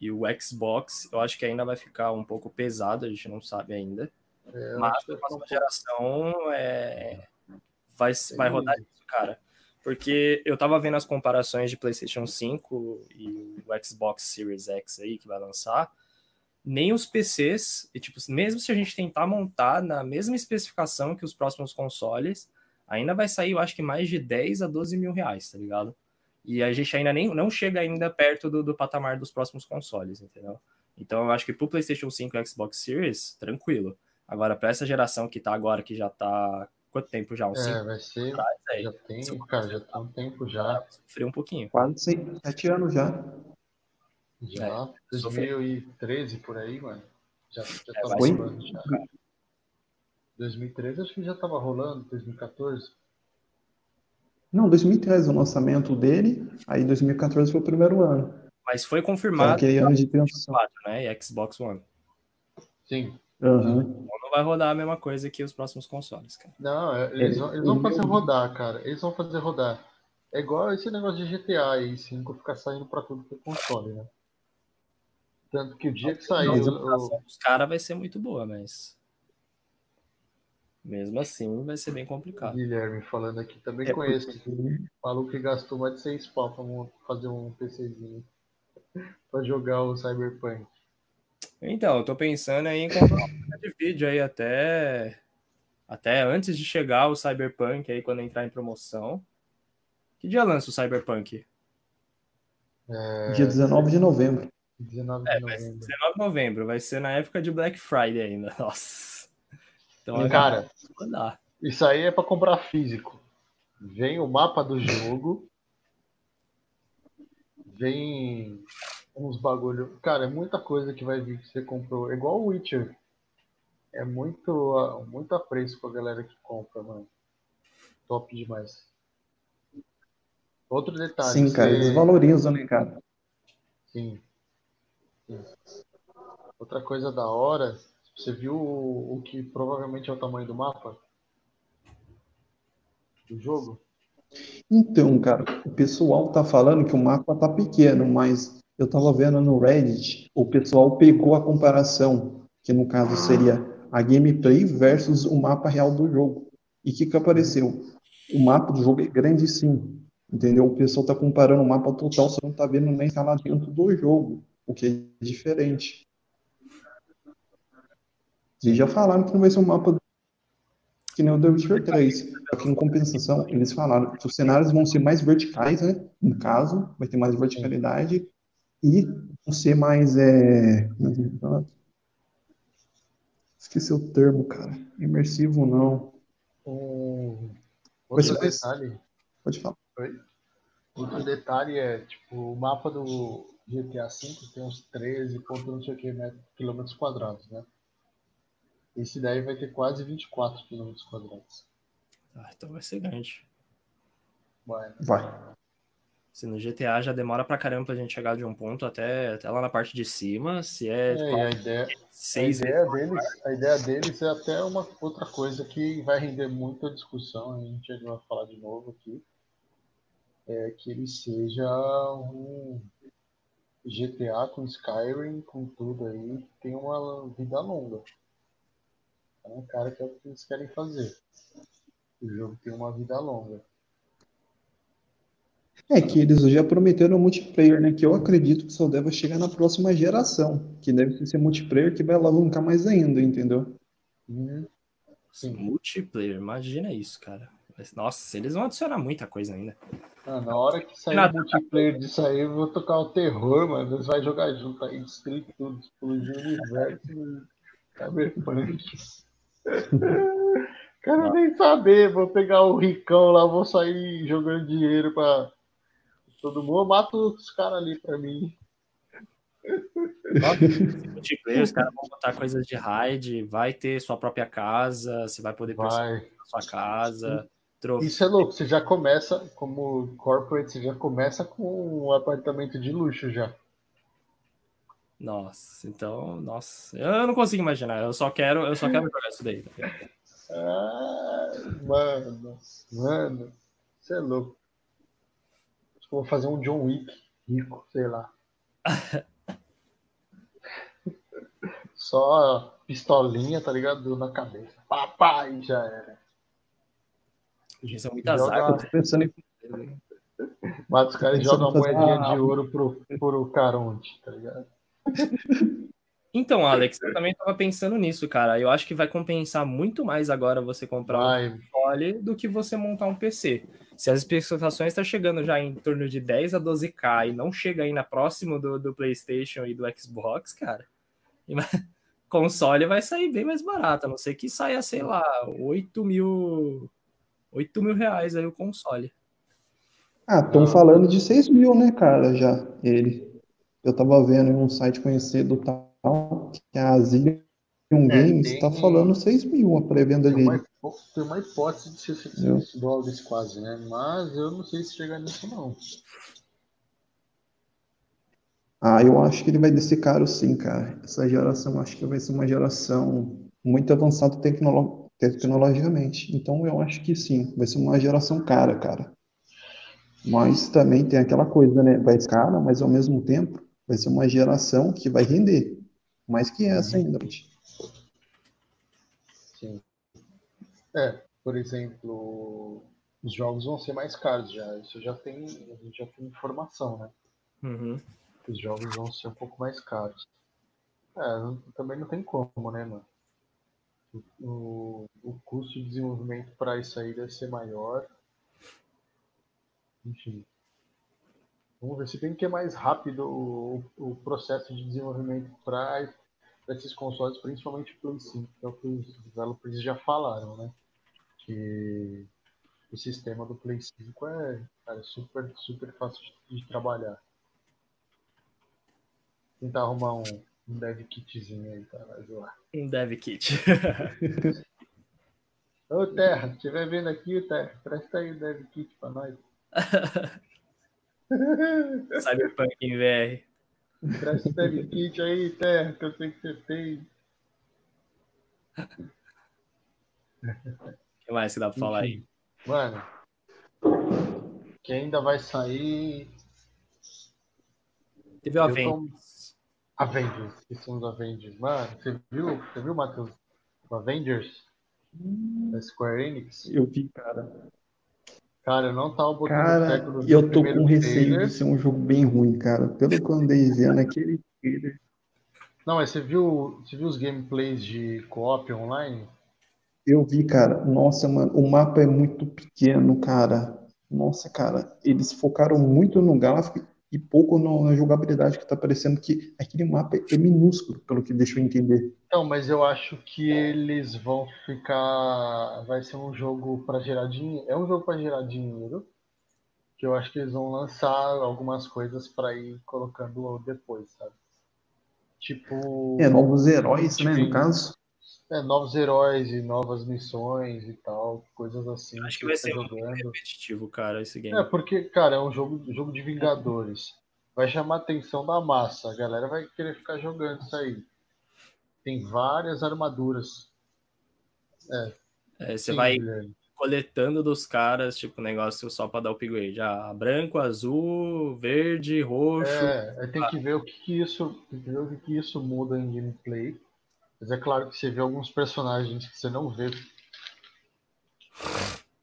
e o Xbox, eu acho que ainda vai ficar um pouco pesado, a gente não sabe ainda. É, Mas a um próxima geração é, vai, vai rodar isso, cara. Porque eu tava vendo as comparações de PlayStation 5 e o Xbox Series X aí que vai lançar. Nem os PCs, e tipo, mesmo se a gente tentar montar na mesma especificação que os próximos consoles, ainda vai sair, eu acho que mais de 10 a 12 mil reais, tá ligado? E a gente ainda nem não chega ainda perto do, do patamar dos próximos consoles, entendeu? Então eu acho que pro PlayStation 5 e Xbox Series, tranquilo. Agora, pra essa geração que tá agora, que já tá. Quanto tempo já? Uns É, 5 vai ser. atrás, aí. Já tem, Cinco cara, já tá um tempo já. Sofreu um pouquinho. Quase sete anos já. Já. É, sofreu. 2013 por aí, mano. Já, já É, tava rolando já. 2013 acho que já tava rolando, 2014. Não, 2013 o lançamento dele, aí 2014 foi o primeiro ano. Mas foi Foi confirmado aquele ano de transição. 4, né? E Xbox One. Sim. Então não vai rodar a mesma coisa que os próximos consoles, cara. Não, é- eles, É, vão, eles vão fazer rodar, cara. Eles vão fazer rodar. É igual esse negócio de GTA aí, 5 ficar saindo pra tudo que é console, né? Tanto que o dia que saiu Mas A o, operação dos caras vai ser muito boa, mas. Mesmo assim, vai ser bem complicado. Guilherme falando aqui, também É, conheço. porque- O maluco que gastou mais de 6 pau pra fazer um PCzinho pra jogar o Cyberpunk. Então, eu tô pensando aí em comprar placa de vídeo aí até. Até antes de chegar o Cyberpunk aí, quando entrar em promoção. Que dia lança o Cyberpunk? Dia 19 de novembro. 19 É, de vai ser novembro. 19 de novembro, vai ser na época de Black Friday ainda. Nossa. Então, E, cara, vai dar. isso aí é pra comprar físico. vem o mapa do jogo, vem uns bagulho. Cara, é muita coisa que vai vir que você comprou. É igual o Witcher. É muito, muito apreço pra galera que compra, mano. Top demais. Outro detalhe. Sim, cara, você- eles valorizam, né, cara? Sim. Outra coisa da hora, você viu o, o que provavelmente é o tamanho do mapa? Do jogo? Então, cara, o pessoal tá falando que o mapa tá pequeno, mas eu tava vendo no Reddit, o pessoal pegou a comparação, que no caso seria a gameplay versus o mapa real do jogo. E o que que apareceu? O mapa do jogo é grande sim, entendeu? O pessoal tá comparando o mapa total, você não tá vendo nem escala dentro do jogo, o que é diferente. E já falaram que não vai ser um mapa que nem o The Witcher 3. Só que em compensação, eles falaram que os cenários vão ser mais verticais, né? No caso, vai ter mais verticalidade e vão ser mais. É... é? Esqueci o termo, cara. Imersivo não. Um... Outro detalhe, Pode falar. outro detalhe é, tipo, o mapa do GTA V tem uns 13 ponto não sei o que, né, quilômetros quadrados, né? Esse daí vai ter quase 24 quilômetros quadrados. Ah, então vai ser grande. Vai, Vai. Se no GTA já demora pra caramba pra gente chegar de um ponto até, até lá na parte de cima, se é, É, a ideia, a seis ideia deles, a ideia deles é até uma outra coisa que vai render muita discussão, a gente vai falar de novo aqui, é que ele seja um GTA com Skyrim, com tudo aí, tem uma vida longa. É um cara que é o que eles querem fazer. O jogo tem uma vida longa. É que eles já prometeram multiplayer, né? Que eu acredito que só deve chegar na próxima geração. Que deve ser multiplayer que vai alavancar mais ainda, entendeu? Uhum. Sim. multiplayer, imagina isso, cara. Nossa, eles vão adicionar muita coisa ainda. Ah, na hora que sair o Nada. multiplayer disso aí, eu vou tocar o terror, mano. Eles vão jogar junto aí, destruir tudo, explodir o universo. Cyberpunk. Quero nem saber, vou pegar o ricão lá, vou sair jogando dinheiro pra todo mundo. Eu mato os caras ali pra mim. Multiplayer, os caras vão botar coisas de raid, vai ter sua própria casa, você vai poder Vai. sua casa, Isso é louco, você já começa, como corporate, você já começa com um apartamento de luxo já. Nossa, então, nossa, eu não consigo imaginar, eu só quero, eu só quero jogar isso daí. tá? Ah, mano, mano, você é louco. Acho que eu vou fazer um John Wick rico, sei lá. Só pistolinha, tá ligado? Na cabeça. Papai, já era. Isso é muitas Joga- armas. Tô pensando em Mata os caras e joga uma moedinha uma- de ouro pro, pro Caronte, tá ligado? Então, Alex, eu também tava pensando nisso, cara. Eu acho que vai compensar muito mais agora você comprar um Vai, console do que você montar um PC. Se as especificações estão chegando já em torno de 10 a 12k e não chega ainda próximo do, do PlayStation e do Xbox, cara, console vai sair bem mais barato, a não ser que saia, sei lá, 8 mil, 8 mil reais aí o console. Ah, estão falando de 6 mil, né, cara, já, ele. Eu tava vendo em um site conhecido tal, que a Zillion Games tem- tá falando 6 mil a pré-venda uma, dele. hipó- tem uma hipótese de ser Eu- 600 dólares quase, né? Mas eu não sei se chegar nisso não. Ah, eu acho que ele vai descer caro sim, cara. Essa geração acho que vai ser uma geração muito avançada tecnolo- tecnologicamente. Então eu acho que sim, vai ser uma geração cara, cara. Mas também tem aquela coisa, né? Vai ser cara, mas ao mesmo tempo vai ser uma geração que vai render. Mais que essa ainda. gente. Sim. É, por exemplo, os jogos vão ser mais caros já. Isso já tem, a gente já tem informação, né? Uhum. Os jogos vão ser um pouco mais caros. É, também não tem como, né, mano? O, o custo de desenvolvimento para isso aí deve ser maior. Enfim. Vamos ver se bem que é mais rápido o, o processo de desenvolvimento para esses consoles, principalmente Play 5, que é o que os developers já falaram, né? Que o sistema do Play 5 é, cara, super, super fácil de, de trabalhar. Tentar arrumar um, um dev kitzinho aí pra zoar. Um dev kit. Ô Terra, se estiver vendo aqui, Terra, presta aí o dev kit pra nós. Cyberpunk em VR. Presta o dev kit aí, Terra, que eu sei que você tem. O que mais que dá pra falar aí? Mano, que ainda vai sair. Teve o Eu Avengers. Avengers, esquecemos do Avengers. Mano, você viu, você viu, Matheus? O Avengers? Da Square Enix? Eu vi, cara. Cara, eu não tava botando Cara, quando eu tô com receio trailer. de ser um jogo bem ruim, cara. Pelo que eu andei vendo aquele trailer. Não, mas você viu, você viu os gameplays de co-op online? Eu vi, cara. Nossa, mano, o mapa é muito pequeno, cara. Nossa, cara, eles focaram muito no gráfico e pouco no- na jogabilidade, que tá parecendo que aquele mapa é minúsculo, pelo que deixa eu entender. Não, mas eu acho que eles vão ficar. Vai ser um jogo para gerar dinheiro. É um jogo para gerar dinheiro. Que eu acho que eles vão lançar algumas coisas para ir colocando depois, sabe? Tipo. É, novos heróis, né, no caso. É, novos heróis e novas missões e tal. Coisas assim. Acho que vai tá ser muito jogando. repetitivo, cara, esse game. É, porque, cara, é um jogo, jogo de Vingadores. Vai chamar a atenção da massa. A galera vai querer ficar jogando isso aí. Tem várias armaduras. É, você Sim, vai Guilherme. coletando dos caras, tipo, negócio só pra dar upgrade. Ah, branco, azul, verde, roxo. É, tem que ver o que, que isso, tem que ver o que, que isso muda em gameplay. Mas é claro que você vê alguns personagens que você não vê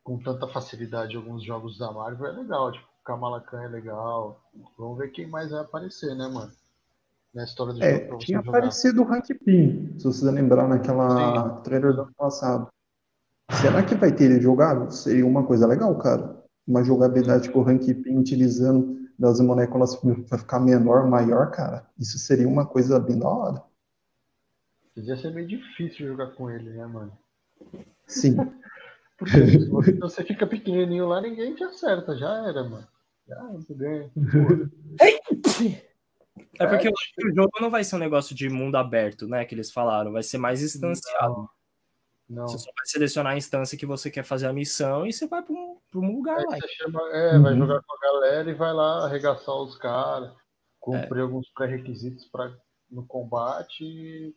com tanta facilidade em alguns jogos da Marvel, é legal. Tipo, Kamala Khan é legal. Vamos ver quem mais vai aparecer, né, mano? Na história do jogo É, você tinha jogar. aparecido o Hank Pym, se você lembrar naquela trailer do ano passado. Será que vai ter ele jogável? Seria uma coisa legal, cara. Uma jogabilidade com o Hank Pym utilizando das moléculas para ficar menor, maior, cara. Isso seria uma coisa bem da hora. Ia ser meio difícil jogar com ele, né, mano? Sim. Porque se você, você fica pequenininho lá, ninguém te acerta. Já era, mano. Já tu ganha. É porque eu acho que o jogo não vai ser um negócio de mundo aberto, né? Que eles falaram. Vai ser mais instanciado. Não. Você só vai selecionar a instância que você quer fazer a missão e você vai pra um, um lugar lá. você chama, é, vai Uhum. jogar com a galera e vai lá arregaçar os caras, cumprir alguns pré-requisitos para no combate e,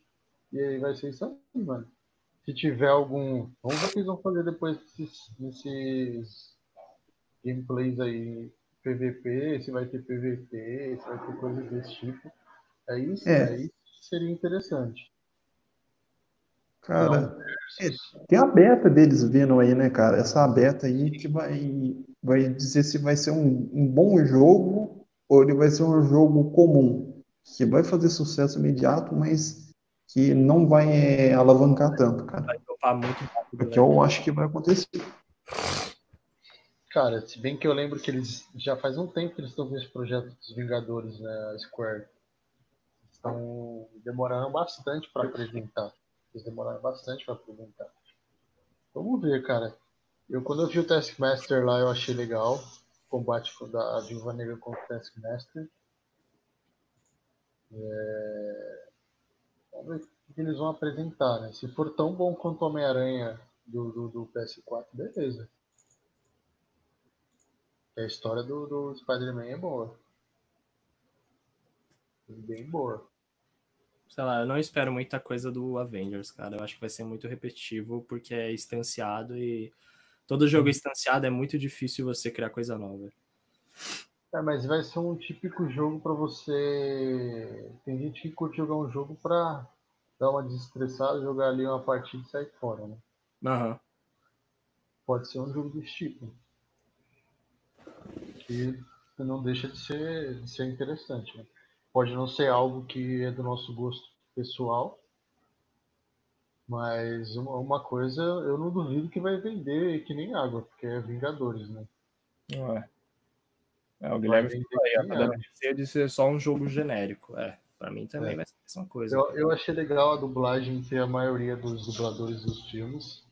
e aí vai ser isso aí, mano. Se tiver algum. Vamos ver o que eles vão fazer depois desses, desses gameplays aí. PVP, se vai ter PVP, se vai ter coisas desse tipo. É isso, É. aí seria interessante. Cara, é, tem a beta deles vindo aí, né, cara? Essa beta aí que vai, vai dizer se vai ser um, um bom jogo ou ele vai ser um jogo comum, que vai fazer sucesso imediato, mas que não vai é, alavancar tanto, cara. Vai topar muito rápido. Porque né? eu acho que vai acontecer. Cara, se bem que eu lembro que eles já faz um tempo que eles estão com esse projeto dos Vingadores, né, a Square. Estão demorando bastante para apresentar. Eles demoraram bastante para apresentar. Vamos ver, cara. Eu quando eu vi o Taskmaster lá, eu achei legal. O combate da Viúva Negra contra o Taskmaster. É... Vamos ver que eles vão apresentar, né? Se for tão bom quanto o Homem-Aranha do, do, do PS4, beleza. A história do, do Spider-Man é boa. Bem boa. Sei lá, eu não espero muita coisa do Avengers, cara. Eu acho que vai ser muito repetitivo porque é instanciado e todo jogo instanciado é muito difícil você criar coisa nova. É, mas vai ser um típico jogo pra você. Tem gente que curte jogar um jogo pra dar uma desestressada, jogar ali uma partida e sair fora, né? Aham. Pode ser um jogo desse tipo. Que não deixa de ser, de ser interessante. Né? Pode não ser algo que é do nosso gosto pessoal, mas uma, uma coisa eu não duvido que vai vender que nem água, porque é Vingadores, né? Ué. É, o Guilherme falou aí, ó, cada água. receio de ser só um jogo genérico. É, pra mim também É. vai ser a mesma coisa. Eu, eu achei legal a dublagem ter a maioria dos dubladores dos filmes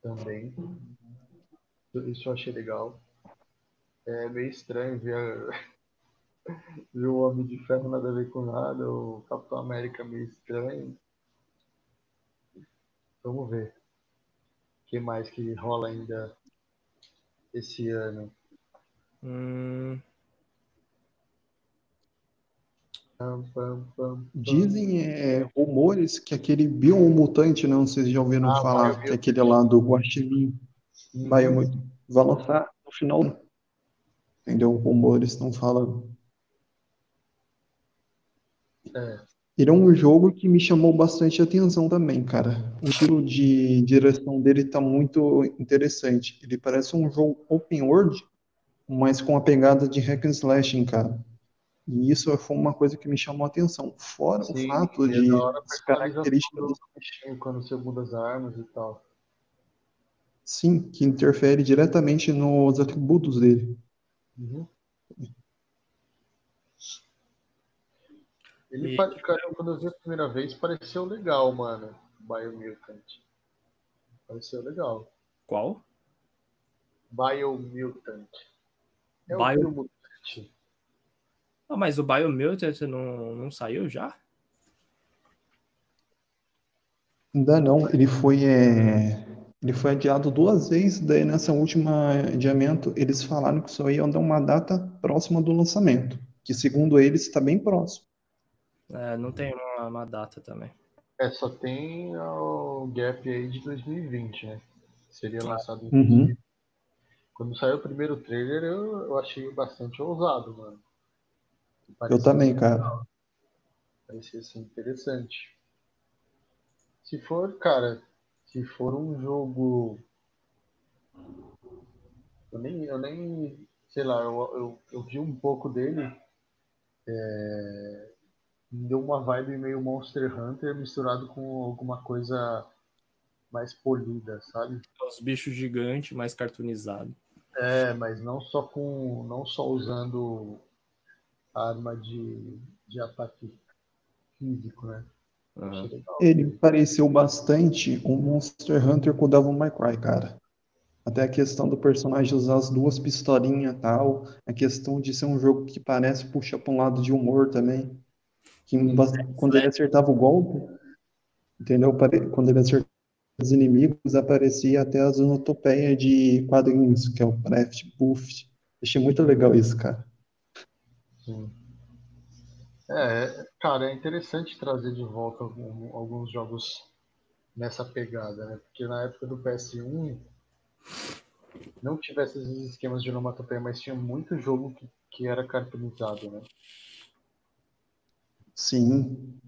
também. Isso eu achei legal. É meio estranho ver, ver o Homem de Ferro nada a ver com nada, o Capitão América meio estranho. Vamos ver. O que mais que rola ainda esse ano? Hum. Dizem é, rumores que aquele biomutante, não sei se já ouviram Ah, falar, que é aquele lá do Guaxinim, vai, vai lançar no final. Entendeu? Rumores estão falando. É, Ele é um jogo que me chamou bastante atenção também, cara. O estilo de direção dele tá muito interessante. Ele parece um jogo open world, mas com a pegada de hack and slashing, cara. E isso foi uma coisa que me chamou a atenção. Fora o sim, fato e é de da hora a as características do quando você muda as armas e tal. Sim, que interfere diretamente nos atributos dele. Uhum. Ele, E- cara, quando eu vi a primeira vez, pareceu legal, mano. Biomutant. Pareceu legal. qual? Biomutant. É o Bio- Biomutante. Ah, mas o Biomutant não, não saiu já? Ainda não, ele foi, é, ele foi adiado duas vezes, daí nessa última adiamento eles falaram que só iam dar uma data próxima do lançamento, que segundo eles está bem próximo. É, não tem uma, uma data também. É, só tem o gap aí de 2020, né? Seria lançado em Uhum. 2020. Quando saiu o primeiro trailer, eu, eu achei bastante ousado, mano. Eu Parecia- também, cara. Parecia assim, interessante. Se for, cara, se for um jogo. Eu nem, eu nem sei lá, eu, eu, eu vi um pouco dele. É, me deu uma vibe meio Monster Hunter misturado com alguma coisa mais polida, sabe? Os bichos gigantes, mais cartoonizado. É, mas não só com. não só usando arma de, de ataque físico, né? Legal. Ele pareceu bastante um Monster Hunter com o Devil May Cry, cara. Até a questão do personagem usar as duas pistolinhas e tal, a questão de ser um jogo que parece puxar para um lado de humor também. Que quando ele acertava o golpe, entendeu? Quando ele acertava os inimigos, aparecia até as onotopeias de quadrinhos, que é o Preft Buff. Achei muito legal isso, cara. Sim. É, cara, é interessante trazer de volta algum- alguns jogos nessa pegada, né? Porque na época do PS1 não tivesse esses esquemas de onomatopeia, mas tinha muito jogo que, que era cartoonizado, né? Sim,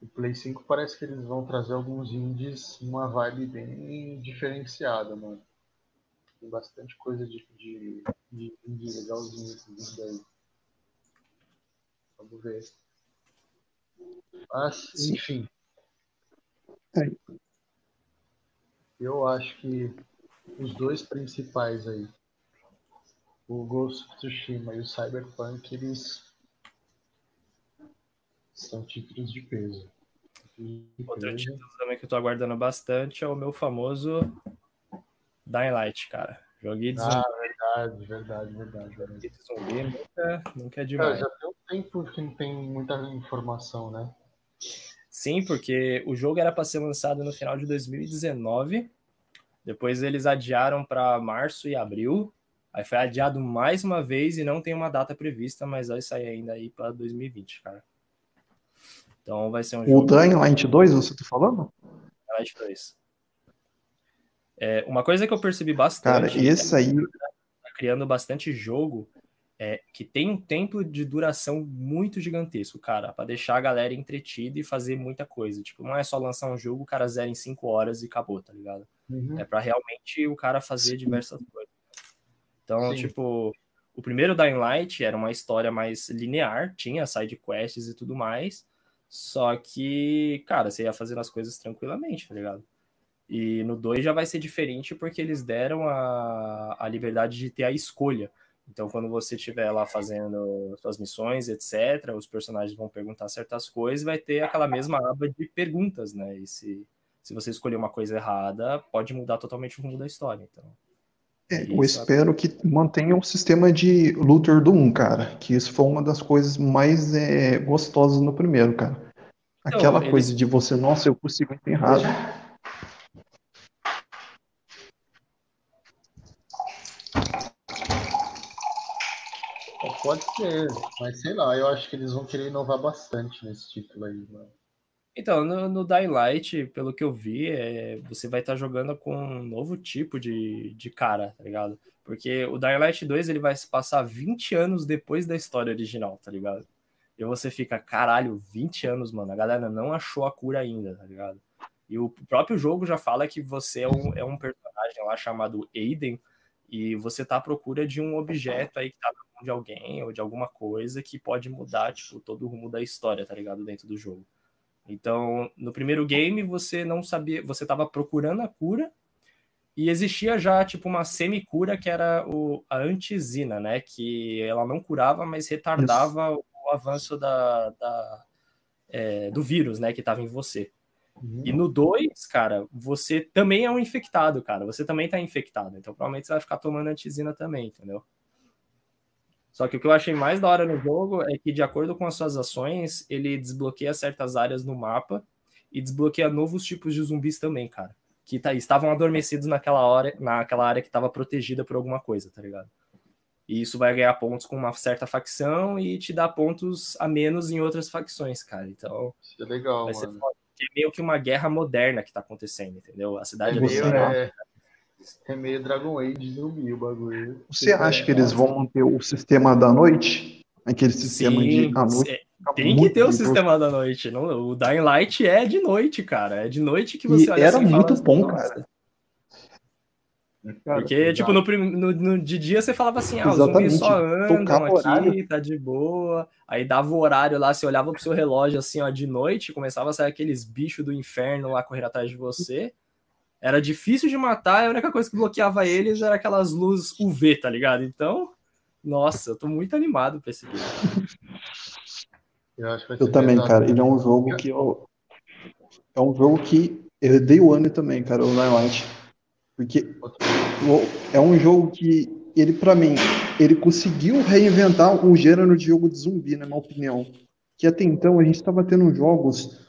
O Play 5 parece que eles vão trazer alguns indies, uma vibe bem diferenciada, mano. Tem bastante coisa de, de, de indie legalzinho vindo aí. Vamos ver. Mas, enfim. É. Eu acho que os dois principais aí, o Ghost of Tsushima e o Cyberpunk, eles são títulos de peso. De Outro peso. título também que eu tô aguardando bastante é o meu famoso Dying Light, cara. Joguei de zumbi, Ah, verdade, verdade, verdade. verdade. de zumbi nunca, nunca é Cara, demais. já tem um tempo que não tem muita informação, né? Sim, porque o jogo era para ser lançado no final de 2019. Depois eles adiaram para março e abril. Aí foi adiado mais uma vez e não tem uma data prevista, mas vai sair ainda aí para 2020, cara. Então vai ser um o jogo Dying Light 2, você tá falando? Light 2. É, uma coisa que eu percebi Cara, bastante, esse aí, tá criando bastante jogo, é que tem um tempo de duração muito gigantesco, cara, para deixar a galera entretida e fazer muita coisa. Tipo, não é só lançar um jogo, o cara zera em 5 horas e acabou, tá ligado? Uhum. É para realmente o cara fazer Sim. diversas coisas. Então, Sim. tipo, o primeiro Dying Light era uma história mais linear, tinha side quests e tudo mais. Só que, cara, você ia fazendo as coisas tranquilamente, tá ligado? E no 2 já vai ser diferente porque eles deram a, a liberdade de ter a escolha. Então, quando você estiver lá fazendo suas missões, etc., os personagens vão perguntar certas coisas, vai ter aquela mesma aba de perguntas, né? E se, se você escolher uma coisa errada, pode mudar totalmente o rumo da história. Então. É, eu espero que mantenha o sistema de looter do 1, cara. Que isso foi uma das coisas mais é, gostosas no primeiro, cara. Aquela então, coisa eles... de você, nossa, eu consigo enterrar. Pode ser, mas sei lá, eu acho que eles vão querer inovar bastante nesse título aí, mano. Então, no, no Dying Light, pelo que eu vi, é, você vai estar tá jogando com um novo tipo de, de cara, tá ligado? Porque o Dying Light 2 ele vai se passar 20 anos depois da história original, tá ligado? E você fica, caralho, 20 anos, mano, a galera não achou a cura ainda, tá ligado? E o próprio jogo já fala que você é um, é um personagem lá chamado Aiden, e você tá à procura de um objeto aí que tá na mão de alguém ou de alguma coisa que pode mudar, tipo, todo o rumo da história, tá ligado? Dentro do jogo. Então, no primeiro game, você não sabia, você estava procurando a cura e existia já tipo uma semi-cura que era o, a antizina, né? Que ela não curava, mas retardava o, o avanço da, da é, do vírus, né? Que estava em você. Uhum. E no 2, cara, você também é um infectado, cara. Você também está infectado. Então, provavelmente você vai ficar tomando antizina também, entendeu? Só que o que eu achei mais da hora no jogo é que, de acordo com as suas ações, ele desbloqueia certas áreas no mapa e desbloqueia novos tipos de zumbis também, cara. Que tá, estavam adormecidos naquela, hora, naquela área que estava protegida por alguma coisa, tá ligado? E isso vai ganhar pontos com uma certa facção e te dá pontos a menos em outras facções, cara. Então. Isso é legal, vai mano. Ser é meio que uma guerra moderna que tá acontecendo, entendeu? A cidade é, meio, é, é meio Dragon Age zumbi o bagulho. Você acha que eles vão manter o sistema da noite? Aquele sistema Sim, de. A noite, é, tem que ter o sistema da noite. Não, o Dying Light é de noite, cara. É de noite que você e olha Era assim, muito fala, bom, cara. Porque, tipo, no, no, no, de dia você falava assim, ah, os zumbis só andam aqui, tá de boa. Aí dava o horário lá, você olhava pro seu relógio assim, ó, de noite, começava a sair aqueles bichos do inferno lá correr atrás de você. Era difícil de matar, a única coisa que bloqueava eles era aquelas luzes UV, tá ligado? Então, nossa, eu tô muito animado pra esse game. Eu, eu também, cara. Ele é um jogo que eu. É um jogo que eu dei o ano também, cara, o Light. Porque é um jogo que ele, para mim, ele conseguiu reinventar o gênero de jogo de zumbi, na minha opinião. Que até então a gente estava tendo jogos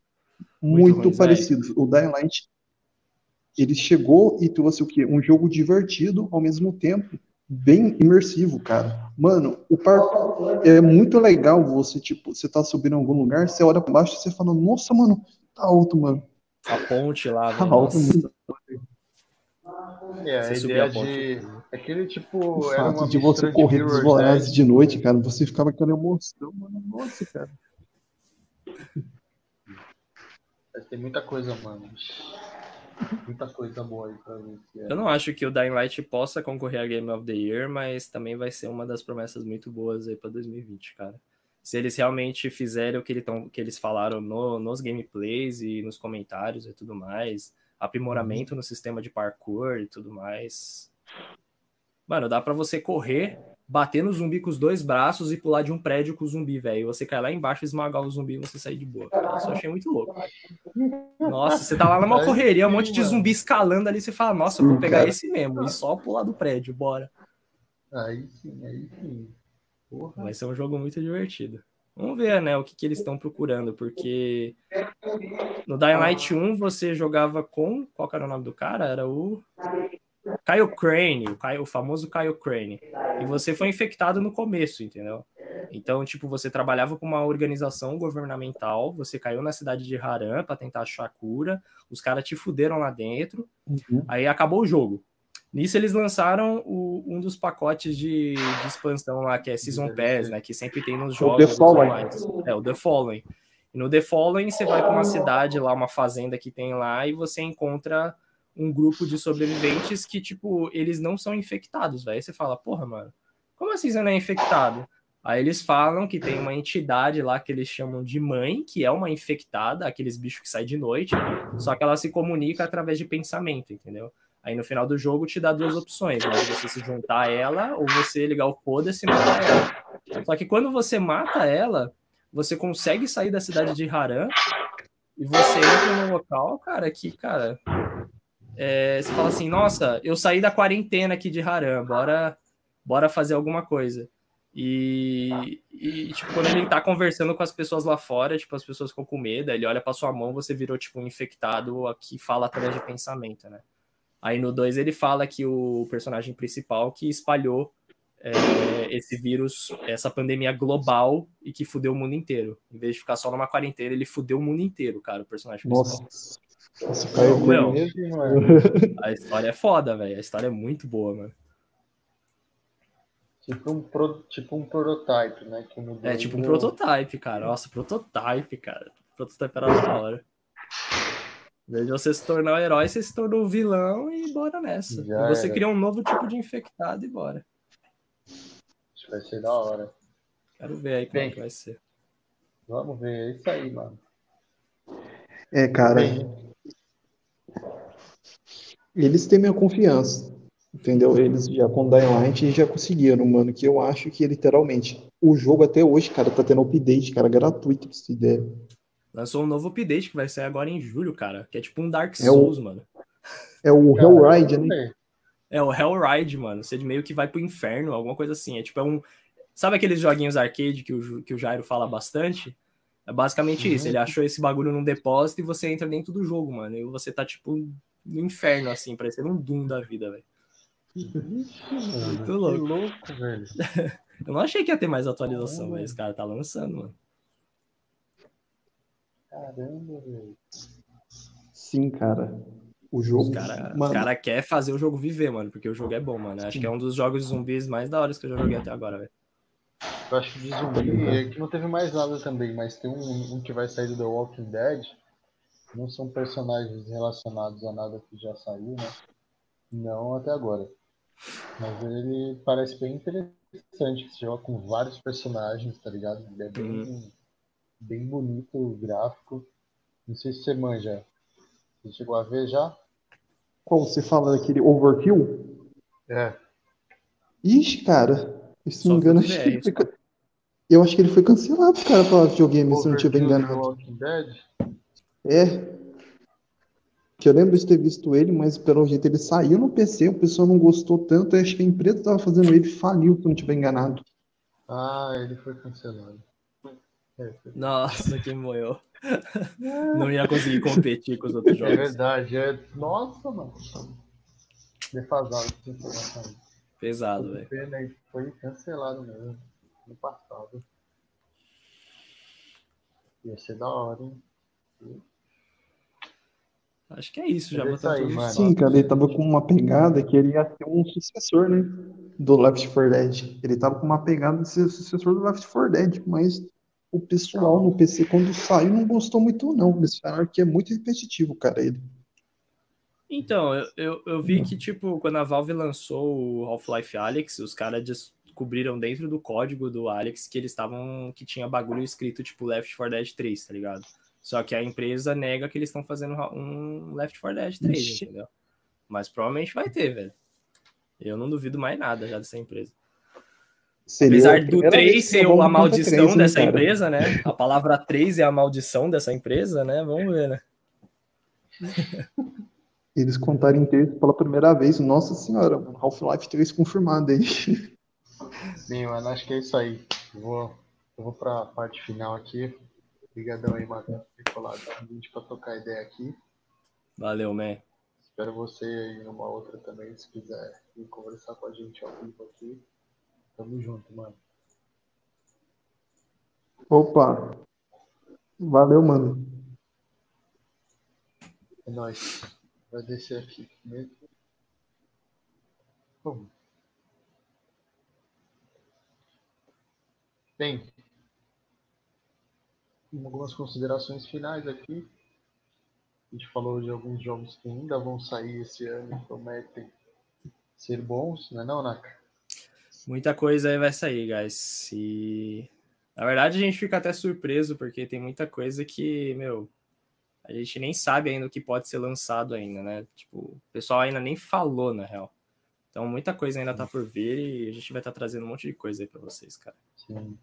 muito, muito parecidos. O Dying Light ele chegou e trouxe o quê? Um jogo divertido, ao mesmo tempo bem imersivo, cara. Mano, o parkour é muito legal você, tipo, você tá subindo em algum lugar, você olha pra baixo e você fala, nossa, mano, tá alto, mano. A ponte lá, tá alto, mano. É, a você ideia de... Aquele tipo... O era fato de você correr dos vorazes de noite, cara, você ficava com aquela emoção, mano. Nossa, cara. Tem muita coisa, mano. Muita coisa boa aí pra ver. Eu não acho que o Dying Light possa concorrer a Game of the Year, mas também vai ser uma das promessas muito boas aí pra 2020, cara. Se eles realmente fizerem o que, ele tão, que eles falaram no, nos gameplays e nos comentários e tudo mais, aprimoramento no sistema de parkour e tudo mais. Mano, dá para você correr bater no zumbi com os dois braços e pular de um prédio com o zumbi, velho. Você cai lá embaixo, esmagar o zumbi e você sair de boa. Cara. Isso eu achei muito louco. Nossa, você tá lá numa correria, um monte de zumbi escalando ali, você fala, nossa, eu vou pegar esse mesmo, e só pular do prédio, bora. Aí sim, aí sim. Porra. Vai ser um jogo muito divertido. Vamos ver, né, o que, que eles estão procurando, porque no Dying Light 1 você jogava com. Qual era o nome do cara? Era o. Kyle Crane, o, Kyle, o famoso Kyle Crane. E você foi infectado no começo, entendeu? Então, tipo, você trabalhava com uma organização governamental, você caiu na cidade de Haran para tentar achar cura, os caras te fuderam lá dentro, uhum. aí acabou o jogo. Nisso eles lançaram o, um dos pacotes de, de, expansão lá, que é Season Pass, né? Que sempre tem nos jogos. O The Fallen. É, o The Fallen. E no The Fallen você vai para uma cidade lá, uma fazenda que tem lá, e você encontra um grupo de sobreviventes que, tipo, eles não são infectados, velho. Aí você fala, porra, mano, como assim você não é infectado? Aí eles falam que tem uma entidade lá que eles chamam de mãe, que é uma infectada, aqueles bichos que saem de noite, só que ela se comunica através de pensamento, entendeu? Aí no final do jogo te dá duas opções, né? Você se juntar a ela ou você ligar o foda-se e matar ela. Só que quando você mata ela, você consegue sair da cidade de Haran e você entra num local, cara, que, cara, é, você fala assim, nossa, eu saí da quarentena aqui de Haram, bora, bora fazer alguma coisa. E, e, tipo, quando ele tá conversando com as pessoas lá fora, tipo, as pessoas ficam com medo, ele olha pra sua mão, você virou, tipo, um infectado que fala através de pensamento, né? Aí no 2 ele fala que o personagem principal que espalhou é, esse vírus, essa pandemia global e que fudeu o mundo inteiro. Em vez de ficar só numa quarentena, ele fudeu o mundo inteiro, cara, o personagem principal. Nossa, caiu meu, Mesmo, mano. a história é foda, velho. A história é muito boa, mano. Tipo um, pro, tipo um prototype, né? É tipo um prototype, cara. Nossa, prototype, cara. Prototype era da hora. Em vez de você se tornar um herói, você se tornou um vilão e bora nessa. Já você era. cria um novo tipo de infectado e bora. Acho que vai ser da hora. Quero ver aí como é que vai ser. Vamos ver, é isso aí, mano. É, cara, Bem, eles têm minha confiança, entendeu? Eles já com Dying Light já conseguiram, mano, que eu acho que literalmente o jogo até hoje, cara, tá tendo update, cara, gratuito, pra ter ideia. Lançou um novo update que vai sair agora em julho, cara. Que é tipo um Dark É o- Souls, mano. É o Hellride, né? É o Hellride, mano. Você meio que vai pro inferno, alguma coisa assim. É tipo é um. Sabe aqueles joguinhos arcade que o, que o Jairo fala bastante? É basicamente isso. Ele achou esse bagulho num depósito e você entra dentro do jogo, mano. E você tá, tipo, no inferno, assim, parecendo um Doom da vida, velho. Mano, que louco. louco, velho. Eu não achei que ia ter mais atualização, Caramba. mas esse cara tá lançando, mano. Caramba, velho. Sim, cara. O jogo, Os caras mano, cara quer fazer o jogo viver, mano, porque o jogo é bom, mano. Acho que é um dos jogos de zumbis mais da hora que eu já joguei até agora, velho. Eu acho que de zumbi é que não teve mais nada também, mas tem um, um que vai sair do The Walking Dead. Não são personagens relacionados a nada que já saiu, né? Não até agora. Mas ele parece bem interessante, que você joga com vários personagens, tá ligado? Ele é bem, bem bonito o gráfico. Não sei se você manja. Você chegou a ver já? qual você fala daquele Overkill? É. Ixi, cara, se Só não me engano, acho que ele foi, eu acho que ele foi cancelado, cara, pra videogame, se não do enganado. Walking Dead? É. Que eu lembro de ter visto ele, mas pelo jeito ele saiu no PC, o pessoal não gostou tanto, eu acho que a empresa que tava fazendo ele faliu, se eu não estiver enganado. Ah, ele foi cancelado. É, foi- Nossa, que moeu. Não ia conseguir competir com os outros É jogos. verdade, é. Nossa, mano. Defasado. Pesado, velho. Foi cancelado mesmo. No passado. Ia ser da hora, hein? Acho que é isso, já É isso botamos aí, tudo mano. Sim, cara, ele tava com uma pegada que ele ia ser um sucessor, né? Do Left 4 Dead. Ele tava com uma pegada de ser o sucessor do Left 4 Dead, mas o pessoal no PC, quando saiu, não gostou muito, não. Eles falaram que é muito repetitivo, cara, ele. Então, eu, eu, eu vi que, tipo, quando a Valve lançou o Half-Life Alyx, os caras descobriram dentro do código do Alyx que eles estavam. que tinha bagulho escrito, tipo, Left 4 Dead 3, tá ligado? Só que a empresa nega que eles estão fazendo um Left 4 Dead 3, Ixi. entendeu? Mas provavelmente vai ter, velho. Eu não duvido mais nada já dessa empresa. Seria Apesar a do primeira 3 vez que ser a a maldição três, né, dessa cara? empresa, né? A palavra 3 é a maldição dessa empresa, né? Vamos ver, né? Eles contaram em terço pela primeira vez. Nossa senhora, Half-Life 3 confirmado aí. Sim, mano, acho que é isso aí. Vou, eu vou pra parte final aqui. Obrigadão aí, Matheus, por ter colado com a gente pra trocar ideia aqui. Valeu, man. Espero você aí numa outra também, se quiser vir conversar com a gente ao vivo aqui. Tamo junto, mano. Opa. Valeu, mano. É nóis. Vai descer aqui mesmo. Bom. Bem, algumas considerações finais aqui. A gente falou de alguns jogos que ainda vão sair esse ano e prometem ser bons, não é não, Naka? Muita coisa aí vai sair, guys. E na verdade a gente fica até surpreso porque tem muita coisa que, meu, a gente nem sabe ainda o que pode ser lançado ainda, né? Tipo, o pessoal ainda nem falou, na real. Então muita coisa ainda tá por vir e a gente vai estar trazendo um monte de coisa aí pra vocês, cara. Sim.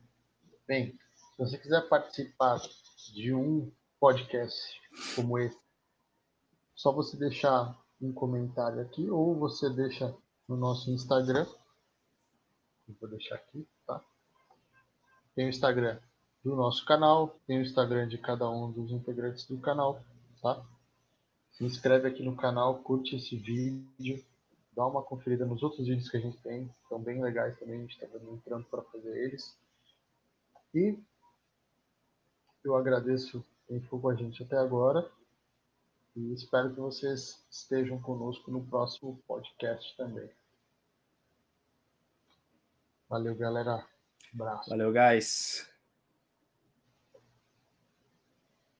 Bem, se você quiser participar de um podcast como esse. Só você deixar um comentário aqui ou você deixa no nosso Instagram. Vou deixar aqui, tá? Tem o Instagram do nosso canal, tem o Instagram de cada um dos integrantes do canal, tá? Se inscreve aqui no canal, curte esse vídeo, dá uma conferida nos outros vídeos que a gente tem, são bem legais também, a gente está entrando para fazer eles. E eu agradeço quem ficou com a gente até agora e espero que vocês estejam conosco no próximo podcast também. Valeu, galera. Abraço. Valeu, guys.